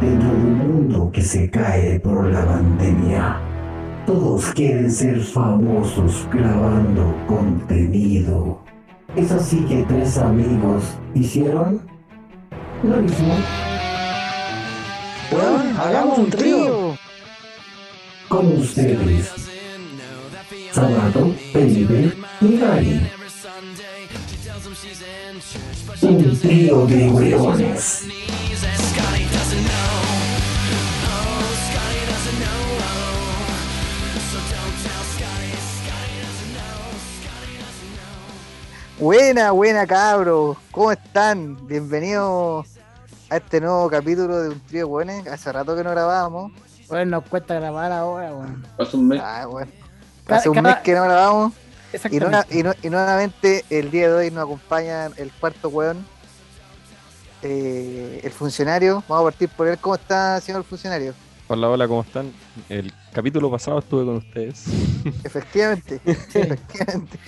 dentro de un mundo que se cae por la pandemia. Todos quieren ser famosos grabando contenido. Es así que tres amigos hicieron lo mismo. Weón, hagamos un trío. Con ustedes. Sabato, Felipe y Gary. Un trío de hueones. Buena, buena cabros, ¿cómo están? Bienvenidos a este nuevo capítulo de Un Trío de Buenos. Hace rato que no grabábamos. Bueno, nos cuesta grabar ahora, weón. Hace un mes. Ah, bueno. Hace un cada- mes que no grabamos. Y, y nuevamente el día de hoy nos acompaña el cuarto weón, eh, el funcionario. Vamos a partir por él. ¿Cómo está, señor funcionario? Hola, hola, ¿cómo están? El capítulo pasado estuve con ustedes. Efectivamente, efectivamente.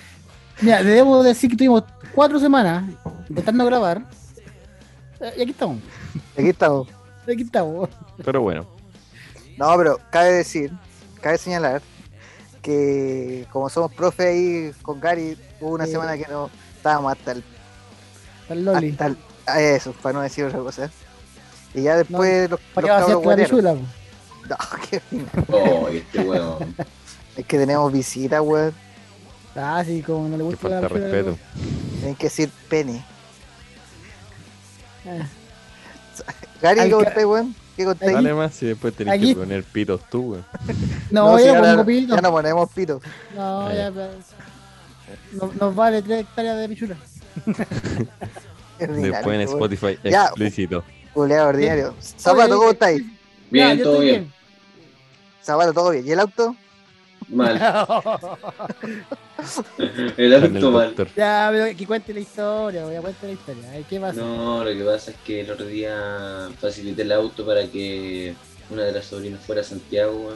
Mira, debemos decir que tuvimos cuatro semanas intentando grabar. Eh, Y aquí estamos. Aquí estamos. Aquí estamos. Pero bueno, No, pero cabe decir, cabe señalar que como somos profe ahí con Gary, hubo una semana que no estábamos hasta el Está el Loli. Hasta el- eso, para no decir otra cosa. Y ya después los, ¿Para los qué va a ser cabros la guatearon. pichula? po? No, qué. Oh, este weón. Es que tenemos visita, weón. Ah, sí, como no le gusta falta la pichula, respeto. Tienen que decir pene. Eh, Gary, ¿qué contáis, weón? ¿Qué contáis? Dale más y después tenés Aquí- que poner pitos tú, weón. No, si yo ahora pongo pito. ya no ponemos pito. No, Eh. ya. pues, no- Nos vale tres hectáreas de pichula. Después en. Spotify Ya. explícito. Culeado ordinario. Zapato, ¿cómo estáis? Bien, Ya, todo estoy bien. Zapato, todo bien. ¿Y el auto? Mal. El auto mal. ya, pero que cuente la historia, voy a cuente la historia. Ay, ¿Qué pasa? No, lo que pasa es que el otro día facilité el auto para que una de las sobrinas fuera a Santiago,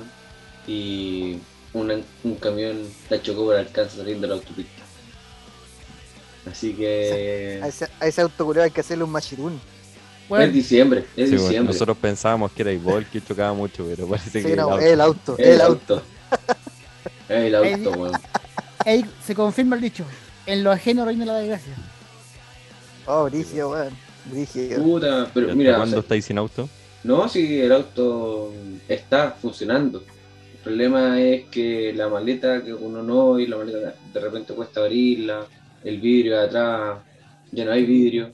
y una- un camión la chocó por alcance saliendo de la autopista. Así A que ese, a ese auto culeado hay que hacerle un machirún. es Bueno, diciembre, es Sí, weón, diciembre. Nosotros pensábamos que era igual que chocaba mucho, pero parece Sí, que no, el el auto- auto, el, el auto. auto. El auto, weón. ahí se confirma el dicho. En lo ajeno reina la desgracia. Oh, brígido, weón. Brígido. Puta, ¿Y pero mira, o ¿Cuándo sea, estáis sin auto? No, sí, el auto está funcionando. El problema es que la maleta que uno no y la maleta de repente cuesta abrirla, el vidrio de atrás, ya no hay vidrio.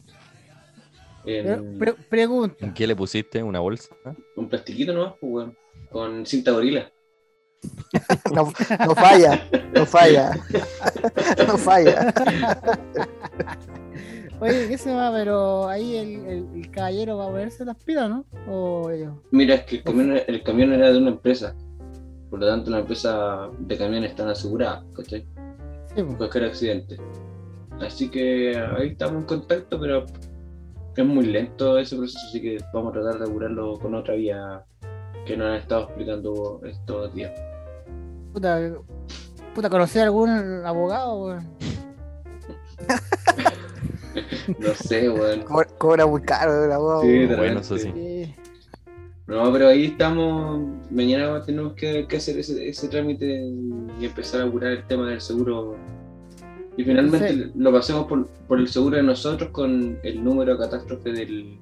Pero, En- pre- pregunta. ¿En qué le pusiste? ¿Una bolsa? un plastiquito nomás, pues, weón, con cinta gorila. No, no falla, no falla. No falla. Oye, ¿qué se va? Pero ahí el, el- el caballero va a ponerse las pilas, ¿no? O ellos. Mira, es que el camión, el camión era de una empresa, por lo tanto la empresa de camiones están asegurada, ¿cachai? Sí, pues. cualquier accidente. Así que ahí estamos en contacto, pero es muy lento ese proceso, así que vamos a tratar de curarlo con otra vía que nos han estado explicando estos días. Puta, puta, ¿conocer algún abogado? weón? No sé, weón. Cobra, cobra muy caro el abogado. Sí, de Bueno, eso sí. Sí. No, pero ahí estamos. Mañana tenemos que, que hacer ese, ese trámite y empezar a curar el tema del seguro. Y finalmente Sí. lo pasemos por, por el seguro de nosotros con el número de catástrofe del,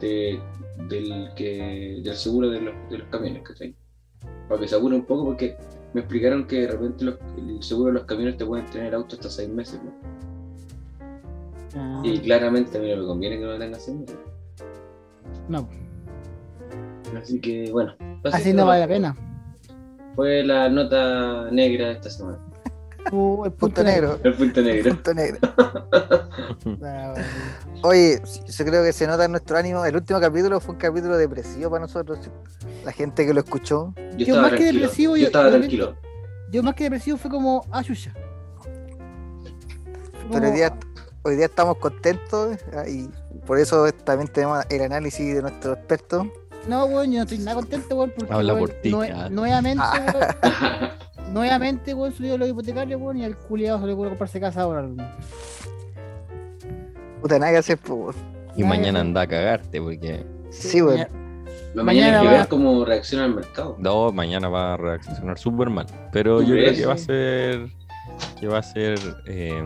de- del, que, del seguro de los, de los camiones, ¿cachai? Para que se apure un poco, porque me explicaron que de repente los- el seguro de los camiones te pueden tener auto hasta seis meses, ¿no? Ah, Y claramente a mí no me conviene que no lo tenga seis meses. no, Así que bueno. así no vale la pena. Fue la nota negra de esta semana. Uh, el Punto negro. El punto negro. Punto negro. Bueno. Oye, yo creo que se nota en nuestro ánimo. El último capítulo fue un capítulo depresivo para nosotros. La gente que lo escuchó. Yo, más que depresivo, yo, yo- estaba yo- tranquilo. Yo más que depresivo fue como, ah. Pero hoy día, hoy día estamos contentos ah, y por eso también tenemos el análisis de nuestro experto. No, weón, yo no estoy nada contento, weón, porque Habla por ti, nue- nuevamente, Ah. weón, nuevamente, weón, subió los hipotecarios, weón, y al culiado se le ocurre comprarse casa ahora. weón. Puta, nada que hacer, pues. weón. Y mañana anda a cagarte porque Sí, weón. Mañana, Mañana Mañana hay que va- ver cómo reacciona el mercado. No, mañana va a reaccionar súper mal. Pero ¿Tú yo creo que va a ser. Que va a ser eh,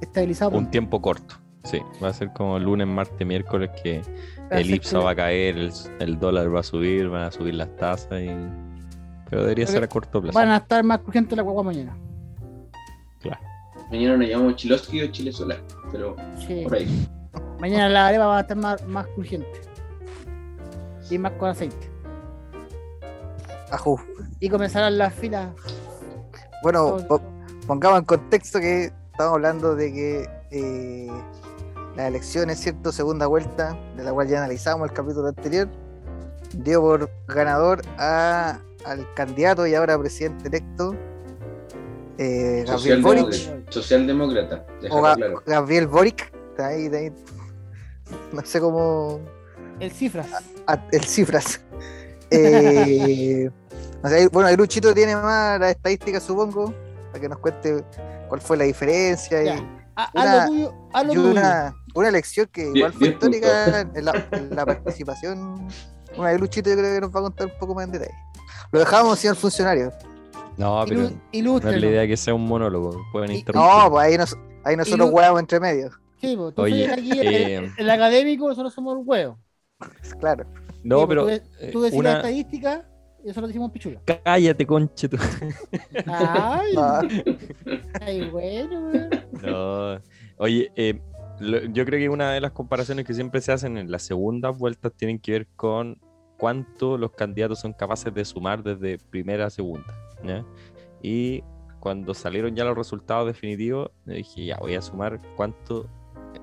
Estabilizado. un tiempo corto. Sí, va a ser como lunes, martes, miércoles que el IPSA va a caer, el, el dólar va a subir, van a subir las tasas y. Pero debería Pero ser a corto plazo. Van a estar más crujientes la guagua mañana. Claro. Mañana nos llamamos Chiloski o Chile Solar, pero Sí. por ahí. Mañana la arepa va a estar más, más crujiente. Y más con aceite. Ajú. Y comenzarán las filas. Bueno, po- pongamos en contexto que estamos hablando de que eh, las elecciones, ¿cierto? Segunda vuelta, de la cual ya analizamos el capítulo anterior, dio por ganador a, al candidato y ahora presidente electo, eh, Gabriel Boric. Socialdemócrata. O déjalo Ga- claro. Gabriel Boric, está ahí, de ahí, no sé cómo, El cifras. a- el cifras. Eh, o sea, ahí- bueno, ahí Luchito tiene más las estadísticas, supongo, para que nos cuente cuál fue la diferencia. y-. A, Una- a lo tuyo. A lo y tuyo. una, una elección que Bien- igual fue bien histórica en la, en la participación. Bueno, ahí Luchito yo creo que nos va a contar un poco más en detalle. Lo dejamos, señor funcionario. No, pero Ilu- no es la idea que sea un monólogo. Pueden interrumpir. No, pues ahí, nos, ahí nosotros huevamos entre medio. Sí, pues, tú Oye, aquí el, eh, el académico, nosotros somos el huevo. Claro. No, Sí, pero. Tú, de- eh, tú decís la estadística y nosotros decimos pichula. Cállate, conche. tú. Ay, Ah, ay, bueno, weón. No. Oye, eh, lo- yo creo que una de las comparaciones que siempre se hacen en las segundas vueltas tienen que ver con cuánto los candidatos son capaces de sumar desde primera a segunda. ¿ya? Y cuando salieron ya los resultados definitivos, dije, ya voy a sumar cuánto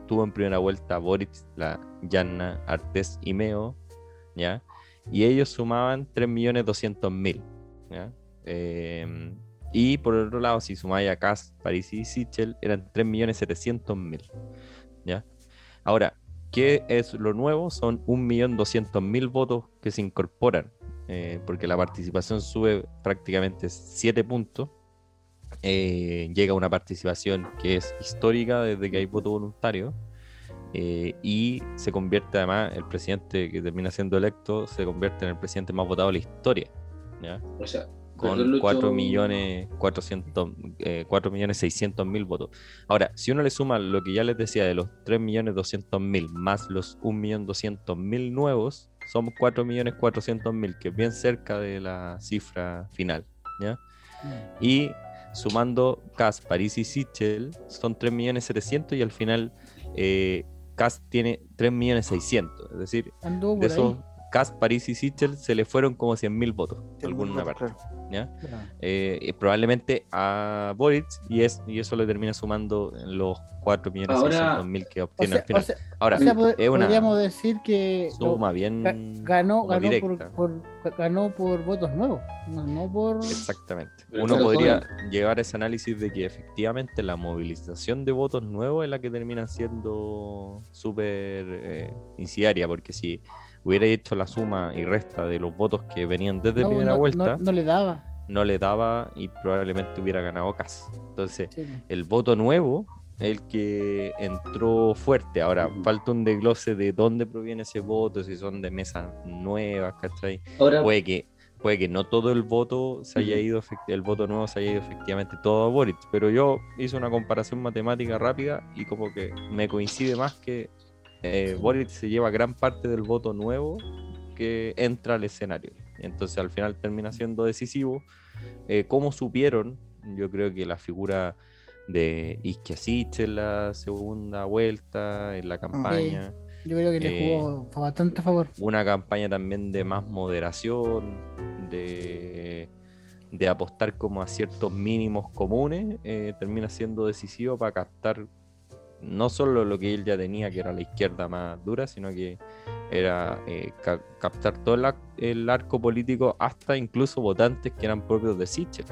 tuvo en primera vuelta Boric, la Yanna, Artés y Meo, ¿ya? Y ellos sumaban 3.200.000, ¿ya? Eh, y por otro lado, si sumáis a Kass, París y Sichel, eran 3.700.000, ¿ya? Ahora, ¿qué es lo nuevo? Son 1.200.000 votos que se incorporan, eh, porque la participación sube prácticamente 7 puntos. Eh, llega una participación que es histórica desde que hay voto voluntario. eh, y se convierte además, el presidente que termina siendo electo, se convierte en el presidente más votado de la historia. O sea, con perdón, Lucho, 4 millones 400 eh, 4 millones 600 mil votos. Ahora, si uno le suma lo que ya les decía de los 3 millones 200 mil más los 1 millón 200 mil nuevos, somos 4 millones 400 mil, que es bien cerca de la cifra final. ¿ya? Y sumando Cas, París y Sichel, son 3 millones 700 y al final eh, Cas tiene 3 millones 600. Es decir, de esos Cas, París y Sichel se le fueron como 100 mil votos. Sí, alguna muy parte. claro. ¿ya? Eh, y probablemente a Boric y, es, y eso le termina sumando en los 4 millones Ahora- 600 mil que O obtiene sea, al final. o sea- Ahora, o sea, pod- es una podríamos decir que suma bien ga- ganó, ganó, por, por- ganó por votos nuevos, no, por... Exactamente. Pero Uno podría llegar a ese análisis de que efectivamente la movilización de votos nuevos es la que termina siendo súper eh, incidaria, porque si hubiera hecho la suma y resta de los votos que venían desde no, primera no- vuelta, no- no le daba. no le daba y probablemente hubiera ganado Cas. Entonces, Sí. el voto nuevo es el que entró fuerte. Ahora, falta un desglose de dónde proviene ese voto, si son de mesas nuevas, ¿cachai? Ahora, Puede que, puede que no todo el voto se haya ido, el voto nuevo se haya ido efectivamente todo a Boric, pero yo hice una comparación matemática rápida y como que me coincide más que eh, Boric se lleva gran parte del voto nuevo que entra al escenario. Entonces al final termina siendo decisivo. Eh, ¿Cómo supieron? Yo creo que la figura de Isquiasiche en la segunda vuelta, en la campaña, Yo creo que le Eh, jugó bastante a favor. una campaña también de más moderación, de, de apostar como a ciertos mínimos comunes, eh, termina siendo decisivo para captar no solo lo que él ya tenía, que era la izquierda más dura, sino que era eh, ca- captar todo el, el arco político hasta incluso votantes que eran propios de Sichel.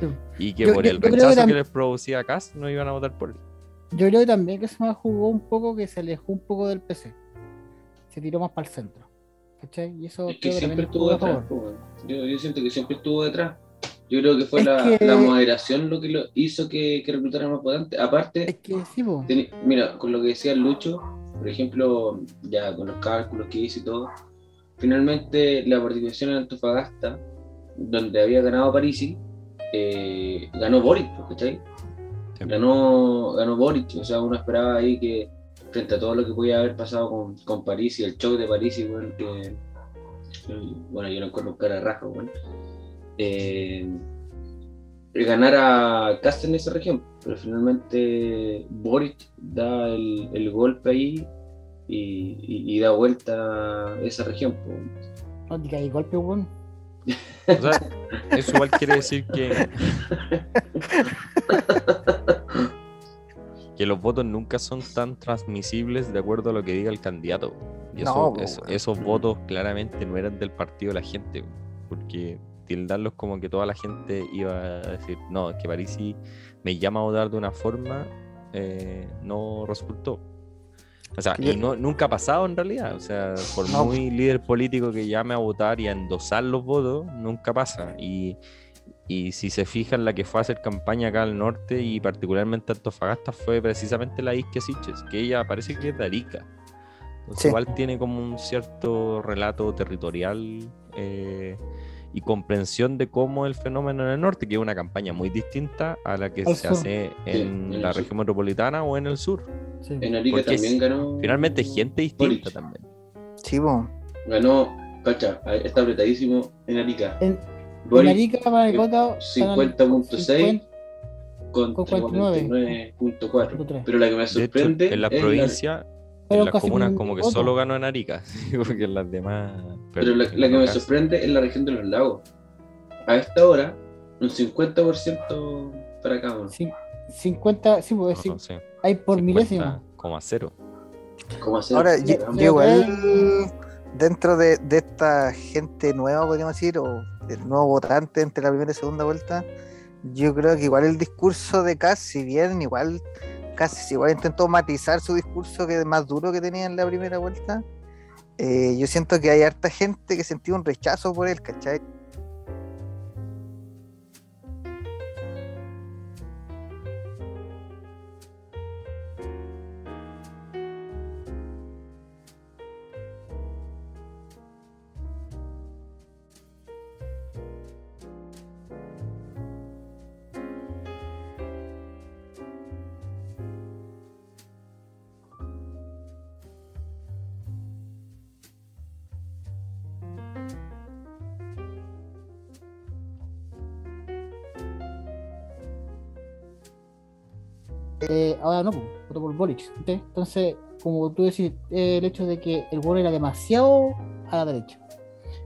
Sí. Y que Yo- por yo- el yo que rechazo que, les producía Cas no iban a votar por él. Yo creo también que se me jugó un poco, que se alejó un poco del PC. Se tiró más para el centro. ¿Cachai? Y eso es que que siempre estuvo detrás. weón. Yo, yo siento que siempre estuvo detrás. Yo creo que fue la, que- la moderación lo que lo hizo que, que reclutara más votantes. Aparte, Es que sí, po. Teni- Mira, con lo que decía Lucho, por ejemplo, ya con los cálculos que hice y todo, finalmente la participación en Antofagasta, donde había ganado Parisi, eh, ganó Boric, ¿cachai? Sí. Ganó, ganó Boric, o sea, uno esperaba ahí que frente a todo lo que podía haber pasado con, con París y el show de París, y bueno, que, bueno, yo no encuentro un cara raja, bueno, eh, ganar a Cast en esa región, pero finalmente Boric da el, el golpe ahí y, y- y da vuelta esa región. No diga ahí golpe, weón. O sea, eso igual quiere decir que. que los votos nunca son tan transmisibles de acuerdo a lo que diga el candidato. Y eso- No, eso- esos votos claramente no eran del partido de la gente, porque tildarlos como que toda la gente iba a decir, no, es que Parisi me llama a votar de una forma, eh, no resultó. O sea, y no, nunca ha pasado en realidad. O sea, por No. muy líder político que llame a votar y a endosar los votos, nunca pasa. Y, y si se fijan, la que fue a hacer campaña acá al norte y particularmente Antofagasta fue precisamente la Isque Siches, que ella parece que es de Arica. Entonces, Sí. igual tiene como un cierto relato territorial eh, y comprensión de cómo el fenómeno en el norte, que es una campaña muy distinta a la que Al se sur. hace Sí, en la sur. región metropolitana o en el sur. Sí. En Arica Porque también es- ganó. Finalmente, gente distinta Boric. también. Sí, po. Ganó, cacha, está apretadísimo en Arica. En, en Arica, Maricota, 50.6 contra con 49. 49.4. 49.3. Pero la que me hecho, sorprende en la es provincia, en las comunas como que voto. solo ganó en Arica, porque en las demás... Pero la, la que me sorprende es la región de los lagos. A esta hora, un 50% para cada uno. Cin- 50, sí, pues sí, No sé, hay por milésima. Como a cero. ¿Cómo hacer? Ahora, yo igual, dentro de, de esta gente nueva, podríamos decir, o el nuevo votante entre la primera y segunda vuelta, yo creo que igual el discurso de Cass, si bien igual casi igual intentó matizar su discurso que es más duro que tenía en la primera vuelta, eh, yo siento que hay harta gente que sentía un rechazo por él, ¿cachai? Eh, ahora no, pues, votó por Boric. Entonces, como tú decís, eh, el hecho de que el voto era demasiado a la derecha.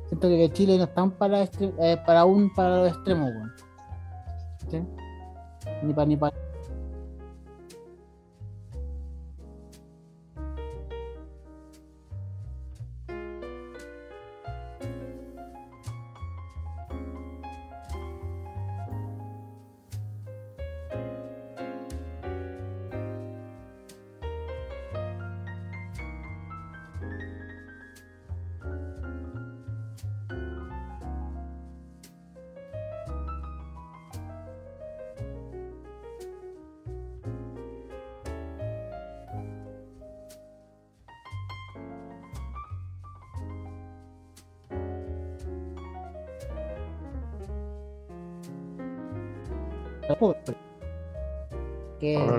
Siento que Chile no están para, eh, para un para los extremos. Ni para ni para.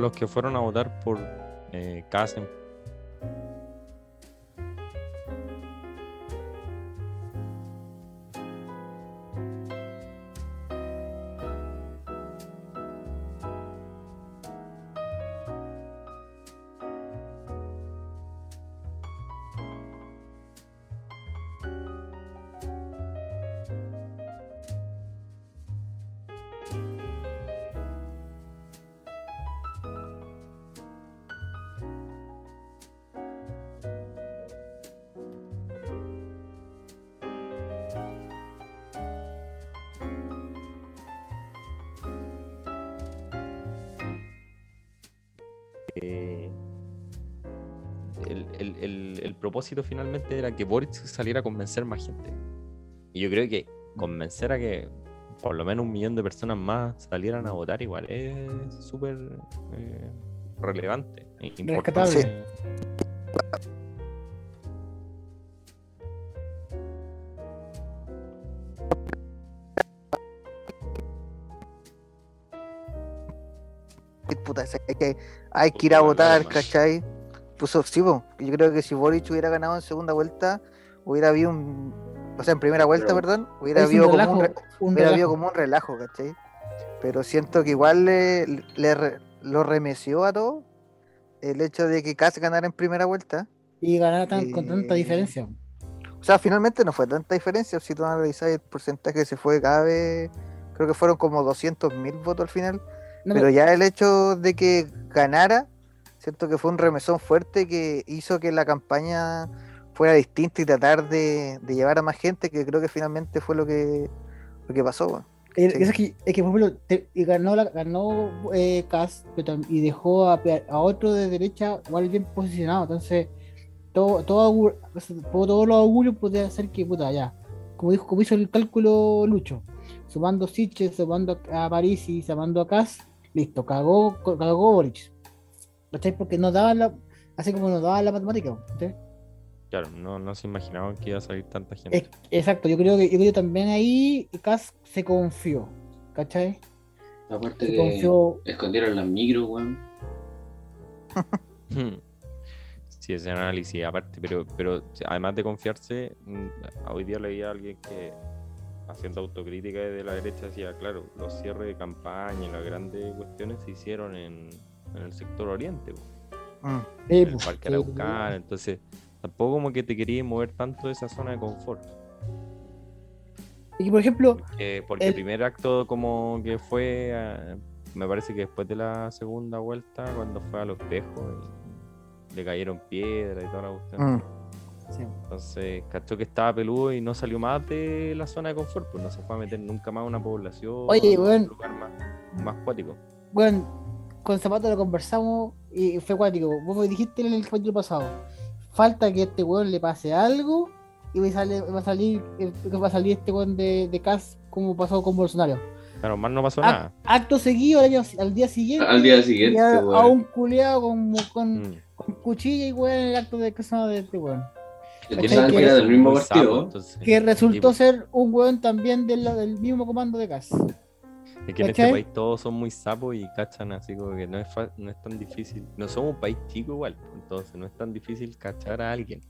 Los que fueron a votar por eh, eh, el, el- el- el propósito finalmente era que Boric saliera a convencer más gente. Y yo creo que convencer a que por lo menos un millón de personas más salieran a votar igual es súper eh, relevante. e importante. Rescatable. Que hay que ir a votar. ¿cachai? Puso, sí, po, yo creo que si Boric hubiera ganado en segunda vuelta, hubiera habido un, o sea, en primera vuelta, Pero- perdón, hubiera un habido como un, re- un hubiera habido relajo. como un relajo, ¿cachai? Pero siento que igual le, le re- lo remeció a todo el hecho de que Kass ganara en primera vuelta. Y ganar tan- con tanta Eh, diferencia. O sea, finalmente no fue tanta diferencia. Si tú analizas el porcentaje, se fue cada vez. Creo que fueron como 200 mil votos al final. No, Pero ya el hecho de que ganara, siento que fue un remesón fuerte que hizo que la campaña fuera distinta y tratar de, de llevar a más gente, que creo que finalmente fue lo que, lo que pasó. Es que, es que, por ejemplo, te- ganó, la, ganó eh, pero tam- y dejó a, otro de derecha igual bien posicionado. Entonces, todo, todo, todos los augurios podían hacer que, puta, ya. Como, dijo, como hizo el cálculo Lucho, sumando Siches, sumando a París y sumando a Kass, listo, cagó, cagó Boric. ¿Cachai? Porque no daba la, así como nos daba la matemática. ¿cachai? Claro, no, no se imaginaban que iba a salir tanta gente. Es- exacto, yo creo que yo creo también ahí Kass se confió. ¿Cachai? Aparte Se que confió. escondieron las micros, weón. Sí, ese análisis aparte, pero, pero además de confiarse, mm, hoy día leía a alguien que haciendo autocrítica de la derecha decía, claro, los cierres de campaña y las grandes cuestiones se hicieron en, en el sector oriente. Sí, en el pues, parque sí, Araucano, entonces tampoco como que te querías mover tanto de esa zona de confort. Y que, por ejemplo, Porque, porque El- el primer acto como que fue, eh, me parece que después de la segunda vuelta, cuando fue a los espejos, y le cayeron piedras y toda la cuestión. Mm. Sí, Entonces, cachó que estaba peludo y no salió más de la zona de confort, pues no se fue a meter nunca más a una población, Oye, a un weón. lugar más, más cuático. bueno, con Zapato lo conversamos y fue cuático. Vos dijiste en el capítulo pasado, falta que a este weón le pase algo y va a salir, va a salir, eh, va a salir este weón de, de Cas como pasó con Bolsonaro. Claro, más no pasó nada. Acto seguido al, año- al día siguiente. Al día siguiente, a weón. un culeado con, con, Mm. con cuchilla y weón en el acto de casa de este weón. Que ¿Cachai? pensaban que Que era del mismo Muy partido. sapo, entonces. Que resultó pues. ser un weón también del, del mismo comando de Cas. Es que en este país todos son muy sapos y cachan así como que no es, fa- no es tan difícil. No somos un país chico igual, entonces no es tan difícil cachar a alguien.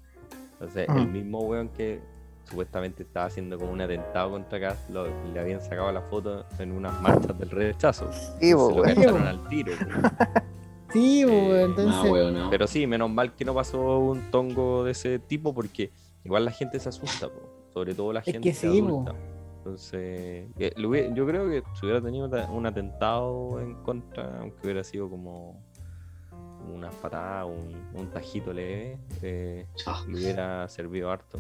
Entonces, el Mm. mismo weón que supuestamente estaba haciendo como un atentado contra lo- le habían sacado la foto en unas marchas del rechazo. Sí, Entonces po, lo weón. cacharon al tiro. Sí, Eh, No, entonces. weón, no. Pero sí, menos mal que no pasó un tongo de ese tipo porque igual la gente se asusta, po, sobre todo la Es gente que sí, po. adulta. Entonces, eh, yo creo que si hubiera tenido un atentado en contra, aunque hubiera sido como una patada, un, un tajito leve, eh, Ah. le hubiera servido harto.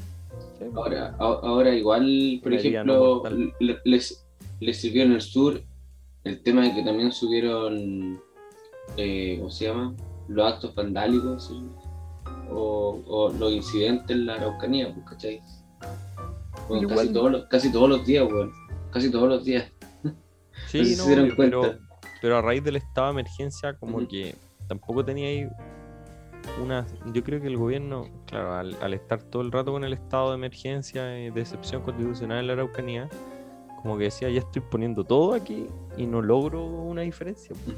Sí. Ahora, ahora igual, por no ejemplo, les sirvió en el sur el tema de que también subieron, eh, ¿cómo se llama? Los actos vandálicos ¿sí? o, o los incidentes en la Araucanía, pues, ¿cachai? Bueno, Igual- casi, todos los, casi todos los días, weón. Casi todos los días. Sí, No se dieron pero, cuenta. pero a raíz del estado de emergencia, como que tampoco tenía ahí una. Yo creo que el gobierno, claro, al, al estar todo el rato con el estado de emergencia y de excepción constitucional en la Araucanía, como que decía, ya estoy poniendo todo aquí y no logro una diferencia. pues.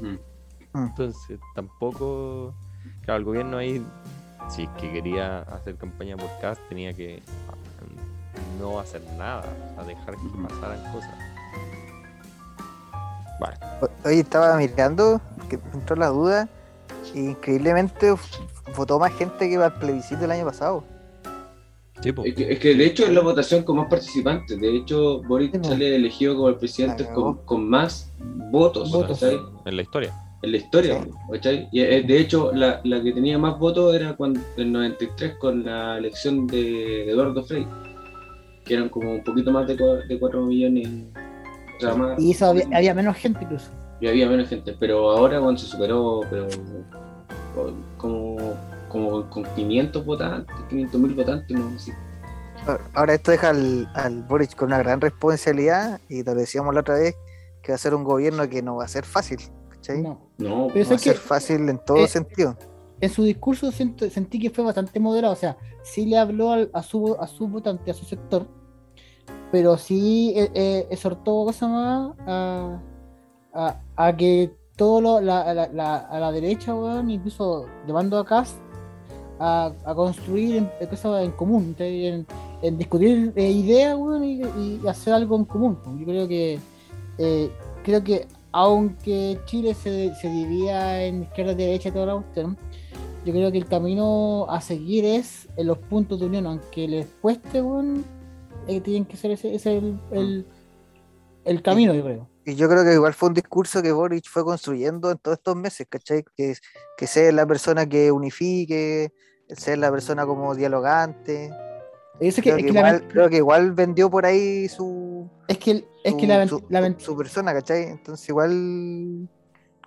Ujú. Entonces, tampoco. Claro, el gobierno ahí, si es que quería hacer campaña por CAS, tenía que ah, no hacer nada, o sea, dejar que pasaran cosas. Vale. Oye, estaba mirando, que entró la duda, y increíblemente votó más gente que para el plebiscito del año pasado. Sí. Es que, es que de hecho es la votación con más participantes. De hecho, Sí, po. sale elegido como el presidente con, más votos, en la historia. En la historia. Sí. ¿cachai? Y eh, de hecho, la, la que tenía más votos era cuando, en 93 con la elección de Eduardo Frei, que eran como un poquito más de, cua- de 4 millones. O sea, más- Y eso había, había menos gente incluso. y había menos gente, pero ahora cuando se superó, pero como, como con 500 votantes, 500 mil votantes, no sé. Ahora- Ahora esto deja al, al Boric con una gran responsabilidad, y te lo decíamos la otra vez, que va a ser un gobierno que no va a ser fácil, ¿cachai? No, No. Pero va a es que- ser fácil en todo eh, sentido. En su discurso sentí que fue bastante moderado. O sea, sí le habló al- a, su, a su votante, a su sector, pero sí eh, eh, exhortó cosa más a, a, a que todo lo- la, la- la- a la derecha, weón, incluso llevando a Cast a, a construir en, cosas en común, en, en discutir eh, ideas, weón, y, y hacer algo en común. pues. Yo creo que eh, creo que aunque Chile se, se divida en izquierda y derecha y toda la cuestión, yo creo que el camino a seguir es en los puntos de unión, aunque les cueste, weón, eh, tienen que ser ese, ese el, el, el camino, yo creo. Y yo creo que igual fue un discurso que Boric fue construyendo en todos estos meses, ¿cachai? Que, que sea la persona que unifique, ser la persona como dialogante. Es que, Creo es que, que la- igual, creo que igual vendió por ahí su, es que, el- es su, que la, su- la- su- persona, ¿cachai? Entonces igual...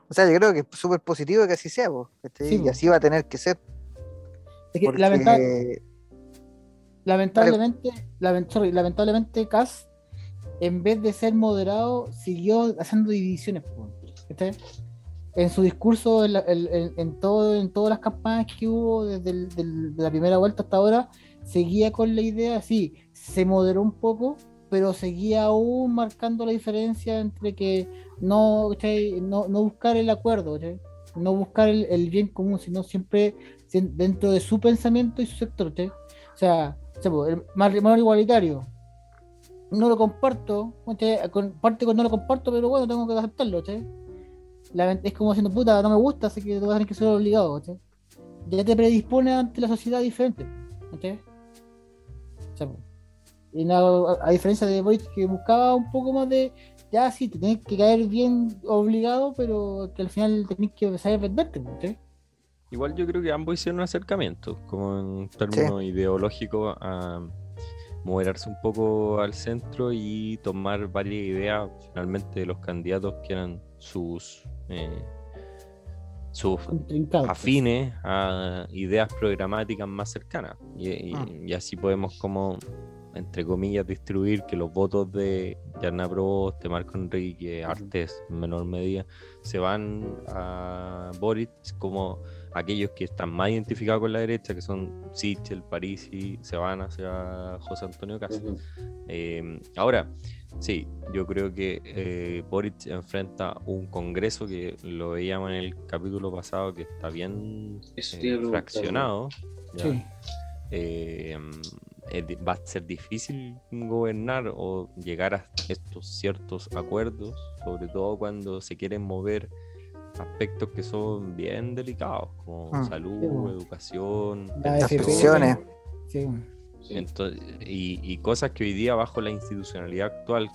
O sea, yo creo que es súper positivo que así sea, ¿cachai? Sí, y así va a tener que ser. es que Porque, lamenta- lamentablemente, sorry, lamentablemente Cas, en vez de ser moderado, siguió haciendo divisiones. ¿cachai? En su discurso, en, la- en- en- en todo, en todas las campañas que hubo desde el- del- de la primera vuelta hasta ahora, seguía con la idea, sí, se moderó un poco, pero seguía aún marcando la diferencia entre que no, ¿cachai? no, no buscar el acuerdo, no buscar el, bien común, sino siempre dentro de su pensamiento y su sector. ¿cachai? O sea, el matrimonio igualitario, no lo comparto, parte con no lo comparto, pero bueno, tengo que aceptarlo. La es como diciendo, puta, no me gusta, así que tú vas a tener que ser obligado. Ya te predispone ante la sociedad diferente. O sea, y no- a, a diferencia de Boris que buscaba un poco más de, ya sí, te tenés que caer bien obligado, pero que al final tenés que saber venderte. Igual yo creo que ambos hicieron un acercamiento, como en términos ideológicos, a moderarse un poco al centro y tomar varias ideas finalmente de los candidatos que eran sus, eh, sus pues. afines a ideas programáticas más cercanas. Y, y- Ah. y así podemos como, entre comillas, distribuir que los votos de Yarna Proboste, de Marco Enrique, Artés en menor medida, se van a Boric como aquellos que están más identificados con la derecha, que son Sichel, Parisi, se van hacia José Antonio Cast. Ujú. Eh, ahora, sí, yo creo que eh, Boric enfrenta un congreso que lo veíamos en el capítulo pasado que está bien eh, fraccionado. Sí. Eh, va a ser difícil gobernar o llegar a estos ciertos acuerdos, sobre todo cuando se quieren mover aspectos que son bien delicados, como Mm. salud, Sí, bueno. educación, La Las AFP. pensiones. Sí. Sí. Entonces, y, y cosas que hoy día bajo la institucionalidad actual,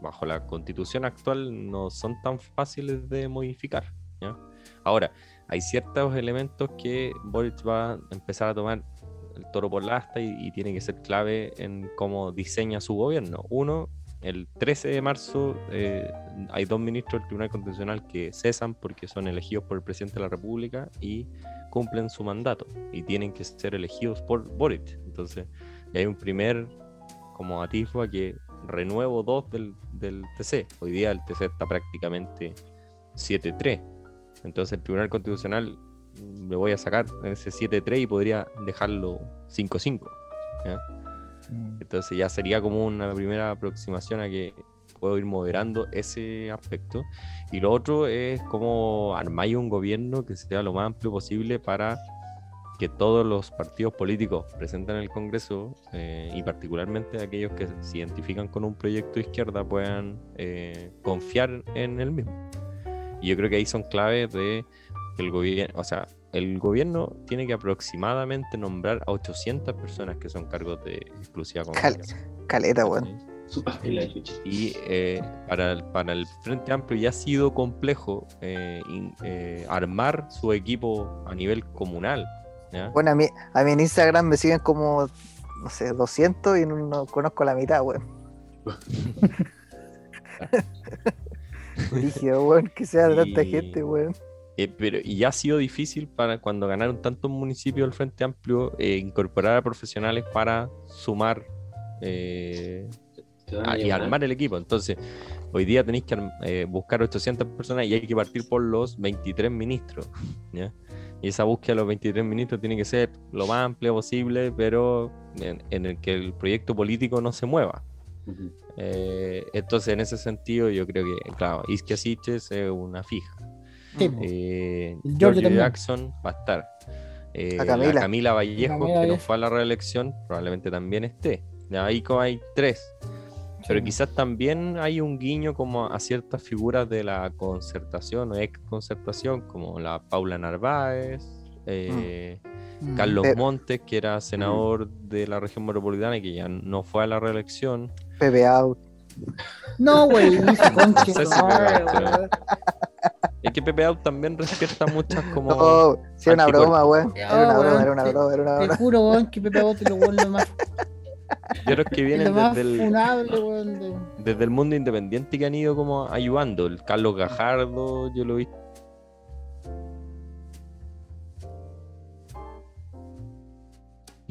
bajo la constitución actual, no son tan fáciles de modificar. ¿ya? Ahora, hay ciertos elementos que Boric va a empezar a tomar el toro por la asta y, tiene que ser clave en cómo diseña su gobierno. Uno, el 13 de marzo eh, hay dos ministros del Tribunal Constitucional que cesan porque son elegidos por el presidente de la República y cumplen su mandato y tienen que ser elegidos por Boric. Entonces, hay un primer como atisbo a que renuevo dos del, del TC. Hoy día el TC está prácticamente 7-3. Entonces el Tribunal Constitucional mm, le voy a sacar ese 7-3 y podría dejarlo 5-5. ¿ya? Entonces ya sería como una primera aproximación a que puedo ir moderando ese aspecto. Y lo otro es como armar un gobierno que sea lo más amplio posible para que todos los partidos políticos presentes en el Congreso eh, y particularmente aquellos que se identifican con un proyecto de izquierda puedan eh, confiar en el mismo. Y yo creo que ahí son claves de que el gobierno, o sea, el gobierno tiene que aproximadamente nombrar a 800 personas que son cargos de exclusiva Cal-. Caleta, weón. Y eh, para, el, para el Frente Amplio ya ha sido complejo eh, in- eh, armar su equipo a nivel comunal. ¿ya? Bueno, a mí, a mí en Instagram me siguen como, no sé, 200 y no, no conozco la mitad, weón. Rígido, weón, que sea tanta Y- gente, weón. Eh, pero y ya ha sido difícil para cuando ganaron tantos municipios del Frente Amplio eh, incorporar a profesionales para sumar eh, a y armar el equipo. Entonces, hoy día tenéis que buscar 800 personas y hay que partir por los 23 ministros. ¿ya? Y esa búsqueda de los 23 ministros tiene que ser lo más amplia posible, pero en, en el que el proyecto político no se mueva. Entonces, en ese sentido, yo creo que, claro, Isquia Siches es una fija. Temo. Eh. Jackson va a estar. Eh, La la Camila. Vallejo, Camila que no fue a la reelección, probablemente también esté. Ahí como hay tres. Pero Sí. quizás también hay un guiño como a ciertas figuras de la concertación o ex concertación, como la Paula Narváez, eh, Mm. Carlos Pe- Montes, que era senador de la región metropolitana y que ya no fue a la reelección. Pepe Out. No, güey, su conche, sé si que Pepe Out también despierta muchas como. No, sí, era una broma, weón. Era una broma, era una te- broma, era una Te broma. juro, weón, que Pepe lo, weón, lo más, Yo creo que vienen desde el, funable, weón. de- desde el mundo independiente que han ido como ayudando. El Carlos Gajardo, yo lo vi.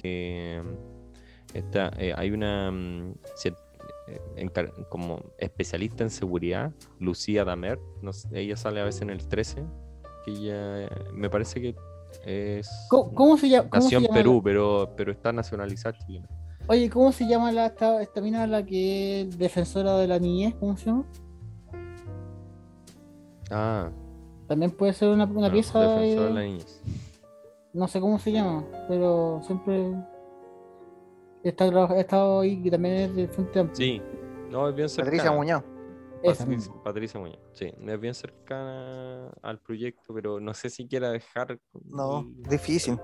Eh, está, eh, hay una mm, eh, como especialista en seguridad, Lucía Damer, no sé, ella sale a veces en el 13, que ella me parece que es ¿Cómo, cómo se llama? nació en Perú, pero, pero está nacionalizada chilena. oye, ¿cómo se llama la, esta, esta mina, la que es defensora de la niñez? ¿Cómo se llama? Ah, También puede ser una, una no, pieza. defensor de la niñez. no sé cómo se llama, pero siempre está ha estado ahí y también es del Frente Amplio. Sí, no, es bien cercana. Patricia Muñoz. Patricia, Muñoz, sí, es bien cercana al proyecto, pero no sé si quiera dejar No, el- difícil.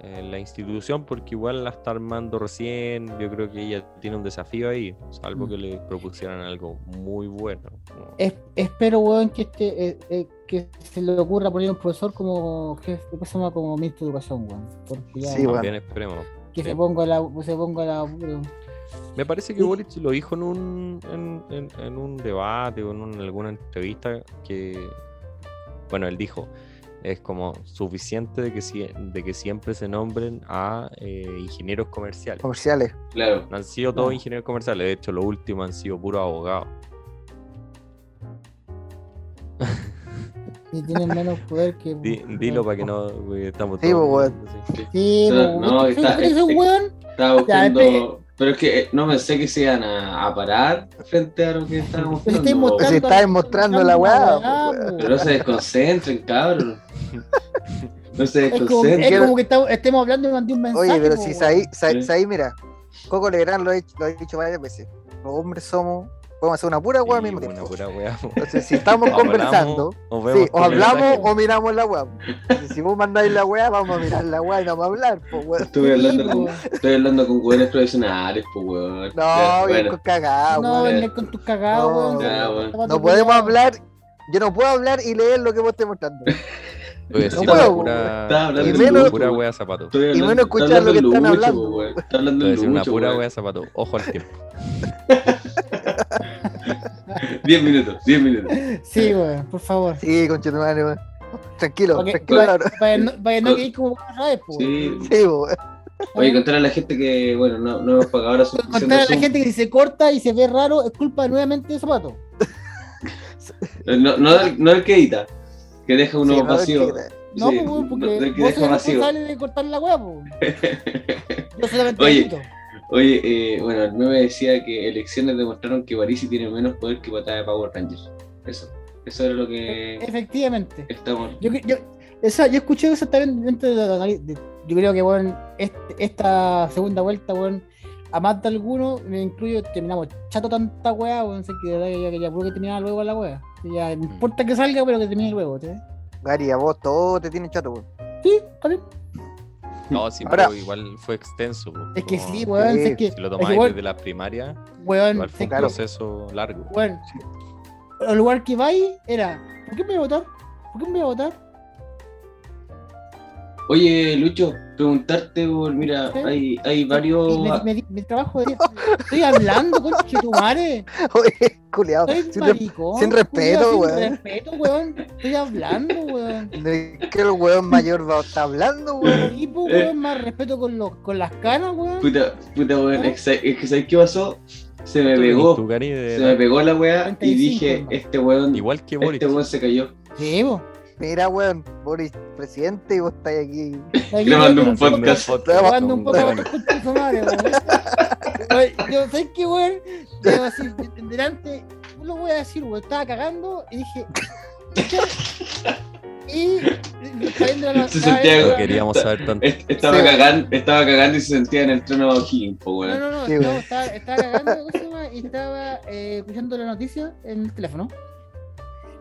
eh, la institución porque igual la está armando recién. Yo creo que ella tiene un desafío ahí, salvo Mm. que le propusieran algo muy bueno. Es- espero, weón, que este, eh, eh, que se le ocurra poner un profesor como jefe, ¿cómo se llama? Como ministro de educación, weón. Porque ya Sí, weón. También esperemos. Que sí. se ponga la, se ponga la. Me parece que Boric lo dijo en un, en, en- en un debate o en un- alguna entrevista que, bueno, él dijo, es como suficiente de que, de que siempre se nombren a eh, ingenieros comerciales. Comerciales. Claro. No han sido todos ingenieros comerciales, de hecho los últimos han sido puros abogados. y tienen menos poder que. Di- dilo para que no estamos Sí, todos sí. Sí, No, weón. no, ¿Usted- está- es? Estaba buscando. pero es que eh, no pensé que se iban a, a parar frente a lo que estáis mostrando. Mostrando. estáis mostrando la weá. Pero no se desconcentren, cabrón. No se Es como, desconcentren. es como que estamos- estemos hablando y mandé un mensaje. Oye, pero si. Saí, mira, Coco Legrand lo ha dicho, lo ha dicho varias veces. Los hombres somos, podemos hacer una pura weá al Sí, mismo una tiempo. pura weá. Entonces, si estamos hablamos, conversando, o sí, hablamos o miramos la weá. Si vos mandáis la weá, vamos a mirar la weá y no vamos a hablar, pues weón. Estuve hablando, con, po. estoy hablando con hueones profesionales, pues weón. No, bien bueno. con cagada, No, venir con tus cagados, No, ya, weón. Podemos hablar, yo no puedo hablar y leer lo que vos estés mostrando. No una puedo, pura, Y menos- pura wea zapato. Estoy Y menos escuchar lo que están hablando. po. Está hablando decir una pura wea zapato. Ojo al tiempo. 10 minutos, 10 minutos. Sí, weón, por favor. Sí, conchetumare, weón. Tranquilo, que, tranquilo, para, cabrón. para no, para que no como ¿sabes? po, Sí. Sí, weón. Oye, contarle a la gente que, bueno, no, no hemos pagado ahora su Contar a la gente que si se corta y se ve raro es culpa nuevamente de zapato. No, no, del, no del que edita, que deja uno Sí, no, vacío. No, Sí, pues, weón, no, porque del que vos deja sos vacío. responsable de cortar la weá, po. Yo solamente Oye. edito. Oye, eh, bueno, el meme decía que elecciones demostraron que Parisi tiene menos poder que patada de Power Rangers. Eso, eso era lo que Efectivamente. estamos. Yo, yo, esa, yo escuché eso también dentro de la de- Yo creo que, bueno, esta segunda vuelta, bueno, a más de algunos, me incluyo, terminamos chato tanta weá, bueno, sé que de verdad que ya quería puro que terminara luego la weá. Ya, no importa que salga, pero que termine luego, ¿sí? Gary, a vos todo te tiene chato, weón. Sí, bien. No, sí, Ahora- pero igual fue extenso. po. Es que sí, weón, Sí, es que, Si lo es que, tomáis weón, desde la primaria, weón, igual fue un claro. proceso largo. weón, el lugar que vais era, ¿por qué me voy a votar? ¿Por qué me voy a votar? Oye, Lucho, preguntarte, por, mira, ¿Sí? hay, hay varios. Me, me- mi trabajo de... Estoy hablando, conche tu madre. Oye, culiado. Soy Sin, re- maricón, sin respeto, culiao, weón. Sin respeto, weón. Estoy hablando, weón. de que el weón mayor va, está hablando, weón. Y pues, Eh. weón, más respeto con, los, con las canas, weón. Puta, puta, weón, ¿Ah? es es que ¿sabes qué pasó? Se me ¿Tú pegó, se me pegó la weá y 35, dije, hermano. este weón, Igual que Boris. este weón se cayó. Sí, po. Mira, weón, Boris, presidente, y vos estáis aquí. Aquí Grabando un podcast. Grabando un Un podcast con tu madre, weón. Yo sé que, weón, decir, de- delante, no lo voy a decir, weón, estaba cagando y dije, Y de la- Se estaba sentía- viendo No la- queríamos saber tanto. Est- Estaba, Sí, cagando, estaba cagando y se sentía en el trono O'Higgins, po, No, weón. no, no, Sí, estaba, estaba cagando y estaba eh, escuchando la noticia en el teléfono.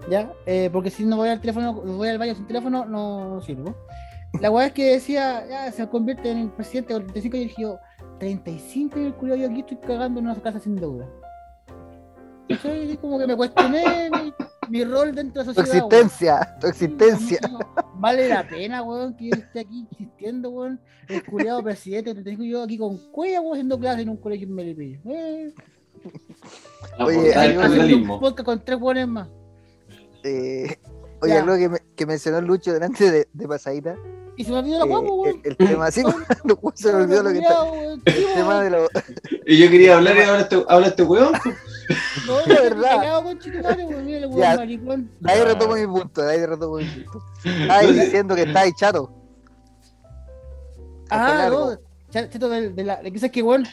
Ya, eh, porque si no voy al teléfono, voy al baño sin teléfono, no sirvo. La weá es que decía, ya se convierte en el presidente con 35 y dije yo, 35 y el culiao, yo aquí estoy cagando en una casa sin deuda. Y como que me cuestioné mi, mi rol dentro de la Tu sociedad. weón. existencia, tu existencia. No, Vale la pena, weón, que yo esté aquí existiendo, weón. El culiado presidente, te tengo yo aquí con cuella, weón, haciendo clases en un colegio en Melipillo. Eh, Oye, hay del un- podcast con tres weones más. Eh, oye, Ya. algo que, me- que mencionó Lucho delante de, de pasadita. Y se me olvidó la eh, guapo, weón. el, el tema, sí, no, se me olvidó lo que está. El El tema de los. Y yo quería hablar y ahora este, habla este weón. No, de verdad. De ahí retomo mi punto, de ahí retomo mi punto. Ahí diciendo que está ahí chato. Ah, no. cha- Chato de, de la. De que weón,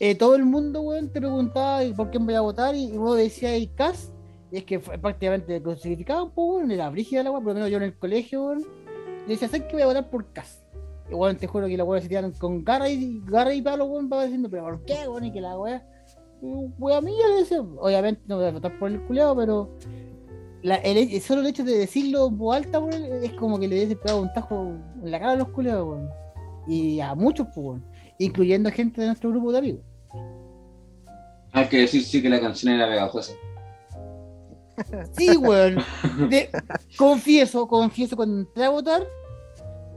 eh, todo el mundo, weón, te preguntaba ¿y por quién voy a votar y, y vos decías ahí CAS. Y es que fue prácticamente poco, weón, era brígida la weón, por lo menos yo en el colegio. Y decía, ¿sabes que voy a votar por CAS? Y weón, te juro que la weón se tiraron con garra y, garra y palo, weón, para diciendo, ¿pero por qué, weón? Y que la weón. Weón, a mí yo le decía, obviamente no voy a votar por el culiado, pero. El, solo el hecho de decirlo en voz alta, weón, es como que le hubiese pegado un tajo en la cara a los culiados, weón y a muchos, pues, weón, incluyendo gente de nuestro grupo de amigos. Hay que decir sí que la canción era pegajosa. Sí, weón. De- confieso, confieso, cuando entré a votar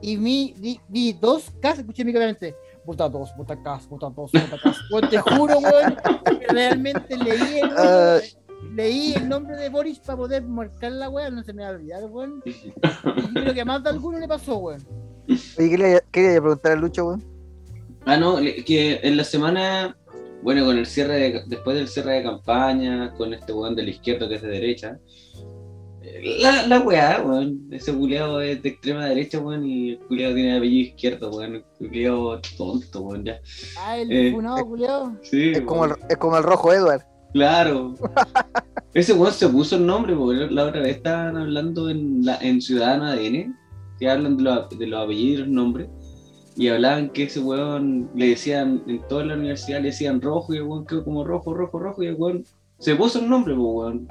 y vi, vi, vi dos casas, escuché mi obviamente, vota dos, vota cas, vota dos, vota cas. Weón, te juro, weón, que realmente leí el, Ah. leí el nombre de Boris para poder marcar la weón, no se me va a olvidar, weón. Y creo que a más de alguno le pasó, weón. Oye, ¿qué le quería preguntar a Lucho, weón? Ah, no, le- que en la semana, bueno, con el cierre de, después del cierre de campaña, con este weón de la izquierda que es de derecha, eh, la, la weá, weón, ese culiado es de extrema derecha, weón, y el culiado tiene apellido izquierdo, weón, el culiado tonto, weón, ya. Ah, el Eh, funado, culiao. Sí, Es como, el, es como el rojo Edward. claro. Ese weón se puso el nombre, porque la otra vez estaban hablando en, la, en Ciudadano ADN, que hablan de los, de los apellidos y los nombres, y hablaban que ese weón le decían, en toda la universidad le decían rojo, y el weón quedó como rojo, rojo, rojo, y el weón se puso el nombre, pues weón.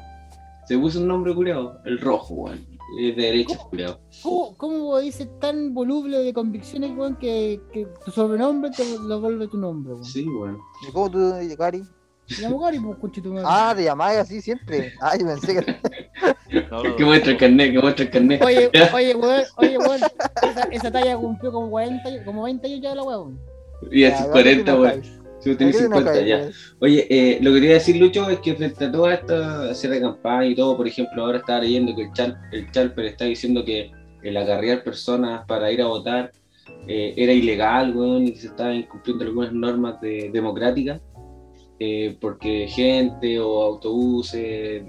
Se puso un nombre culiado, el rojo, weón. Es de derecha, culiado. ¿Cómo, ¿Cómo dices tan voluble de convicciones, weón, que, que tu sobrenombre te lo vuelve tu nombre, weón? Sí, weón. ¿Y ¿Cómo tú, Gary? Me llamo Gary, pues. Ah, te llamabas así siempre. Ay, pensé que. Que muestra el carnet, que muestra el carnet. Oye, oye, weón, oye, weón, esa, esa talla cumplió como 40, años- como 20 años ya de la weón. Y así Gary, 40, te weón. Si vos tenés ¿Por qué te 50 enojáis, ya. Oye, eh, lo que quería decir, Lucho, es que frente a toda esta cierre de campaña y todo, por ejemplo, ahora estaba leyendo que el, Chal, el Chalper está diciendo que el acarrear personas para ir a votar eh, era ilegal, weón, y que se estaban incumpliendo algunas normas de, democráticas, eh, porque gente o autobuses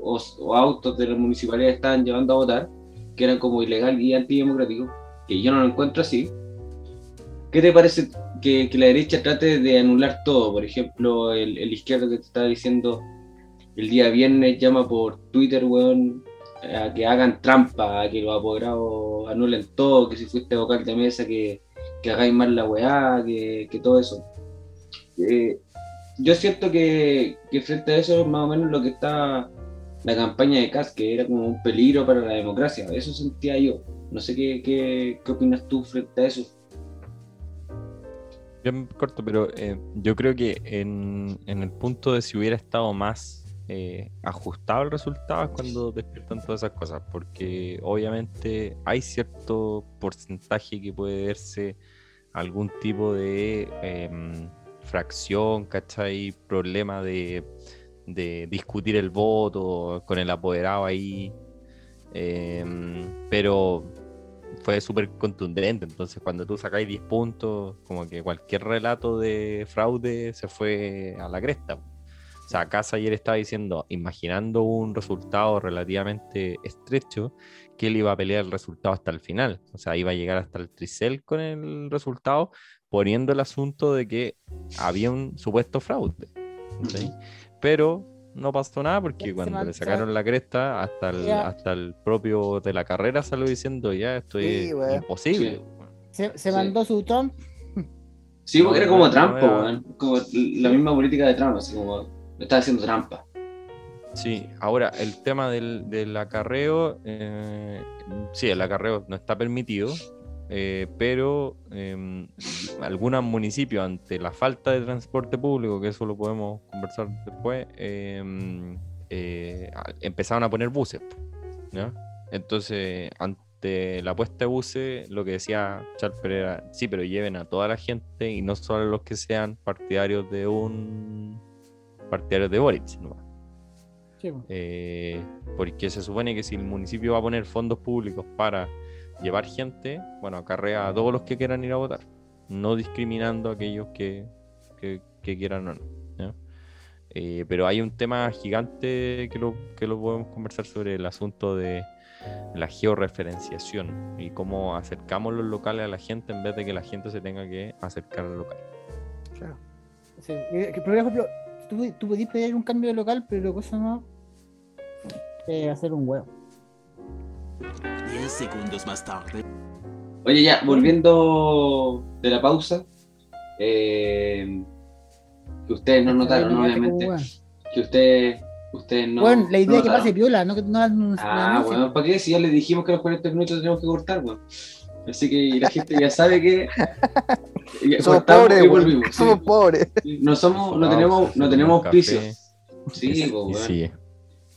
o, o autos de la municipalidad estaban llevando a votar, que eran como ilegal y antidemocrático, que yo no lo encuentro así. ¿Qué te parece que, que la derecha trate de anular todo? Por ejemplo, el, el izquierdo que te estaba diciendo el día viernes llama por Twitter, weón, a que hagan trampa, a que los apoderados anulen todo, que si fuiste vocal de mesa, que, que hagáis mal la weá, que, que todo eso. Eh, yo siento que, que frente a eso es más o menos lo que está la campaña de Kass, que era como un peligro para la democracia. Eso sentía yo. No sé qué, qué, qué opinas tú frente a eso. Bien corto, pero eh, yo creo que en, en el punto de si hubiera estado más eh, ajustado el resultado es cuando despiertan todas esas cosas, porque obviamente hay cierto porcentaje que puede verse algún tipo de em, fracción, ¿cachai? Problema de, de discutir el voto con el apoderado ahí, em, pero fue súper contundente. Entonces, cuando tú sacáis 10 puntos, como que cualquier relato de fraude se fue a la cresta. O sea, Casa ayer estaba diciendo, imaginando un resultado relativamente estrecho, que él iba a pelear el resultado hasta el final. O sea, iba a llegar hasta el tricel con el resultado, poniendo el asunto de que había un supuesto fraude. ¿sí? Pero no pasó nada porque cuando le sacaron la cresta, hasta el, hasta el propio de la carrera salió diciendo ya esto Sí, es imposible. Sí. weón". Se, se Sí. mandó su Trump. Sí, porque No, era como no, trampa, no era- weón. Como la misma política de Trump, así como me estaba haciendo trampa. Sí, ahora el tema del, del acarreo, eh, sí, el acarreo no está permitido, eh, pero eh, algunos municipios ante la falta de transporte público, que eso lo podemos conversar después, eh, eh, a- empezaron a poner buses. ¿ya? Entonces, ante la puesta de buses, lo que decía Charper era, sí, pero lleven a toda la gente y no solo los que sean partidarios de un partidarios de Boric. ¿no? Sí. Eh, porque se supone que si el municipio va a poner fondos públicos para llevar gente, bueno, acarrea a todos los que quieran ir a votar, no discriminando a aquellos que, que- quieran o no. Eh, pero hay un tema gigante que lo, que lo podemos conversar sobre el asunto de la georreferenciación y cómo acercamos los locales a la gente en vez de que la gente se tenga que acercar al local. Claro. Eh, por ejemplo, tú, tú podías pedir un cambio de local, pero cosa no eh, hacer un huevo. 10 segundos más tarde. Oye, ya, volviendo de la pausa, eh, que ustedes no notaron, obviamente, que ustedes, ustedes no. Bueno, la idea no es que pase piola, no que no no Ah, bueno, ¿para qué? Si ya les dijimos que a los 40 minutos tenemos que cortar, weón. Así que la gente ya sabe que. ya Somos pobres, volvimos, sí. Somos pobres. No somos, no tenemos, no tenemos auspicios. Sí, pues, weón. sigue.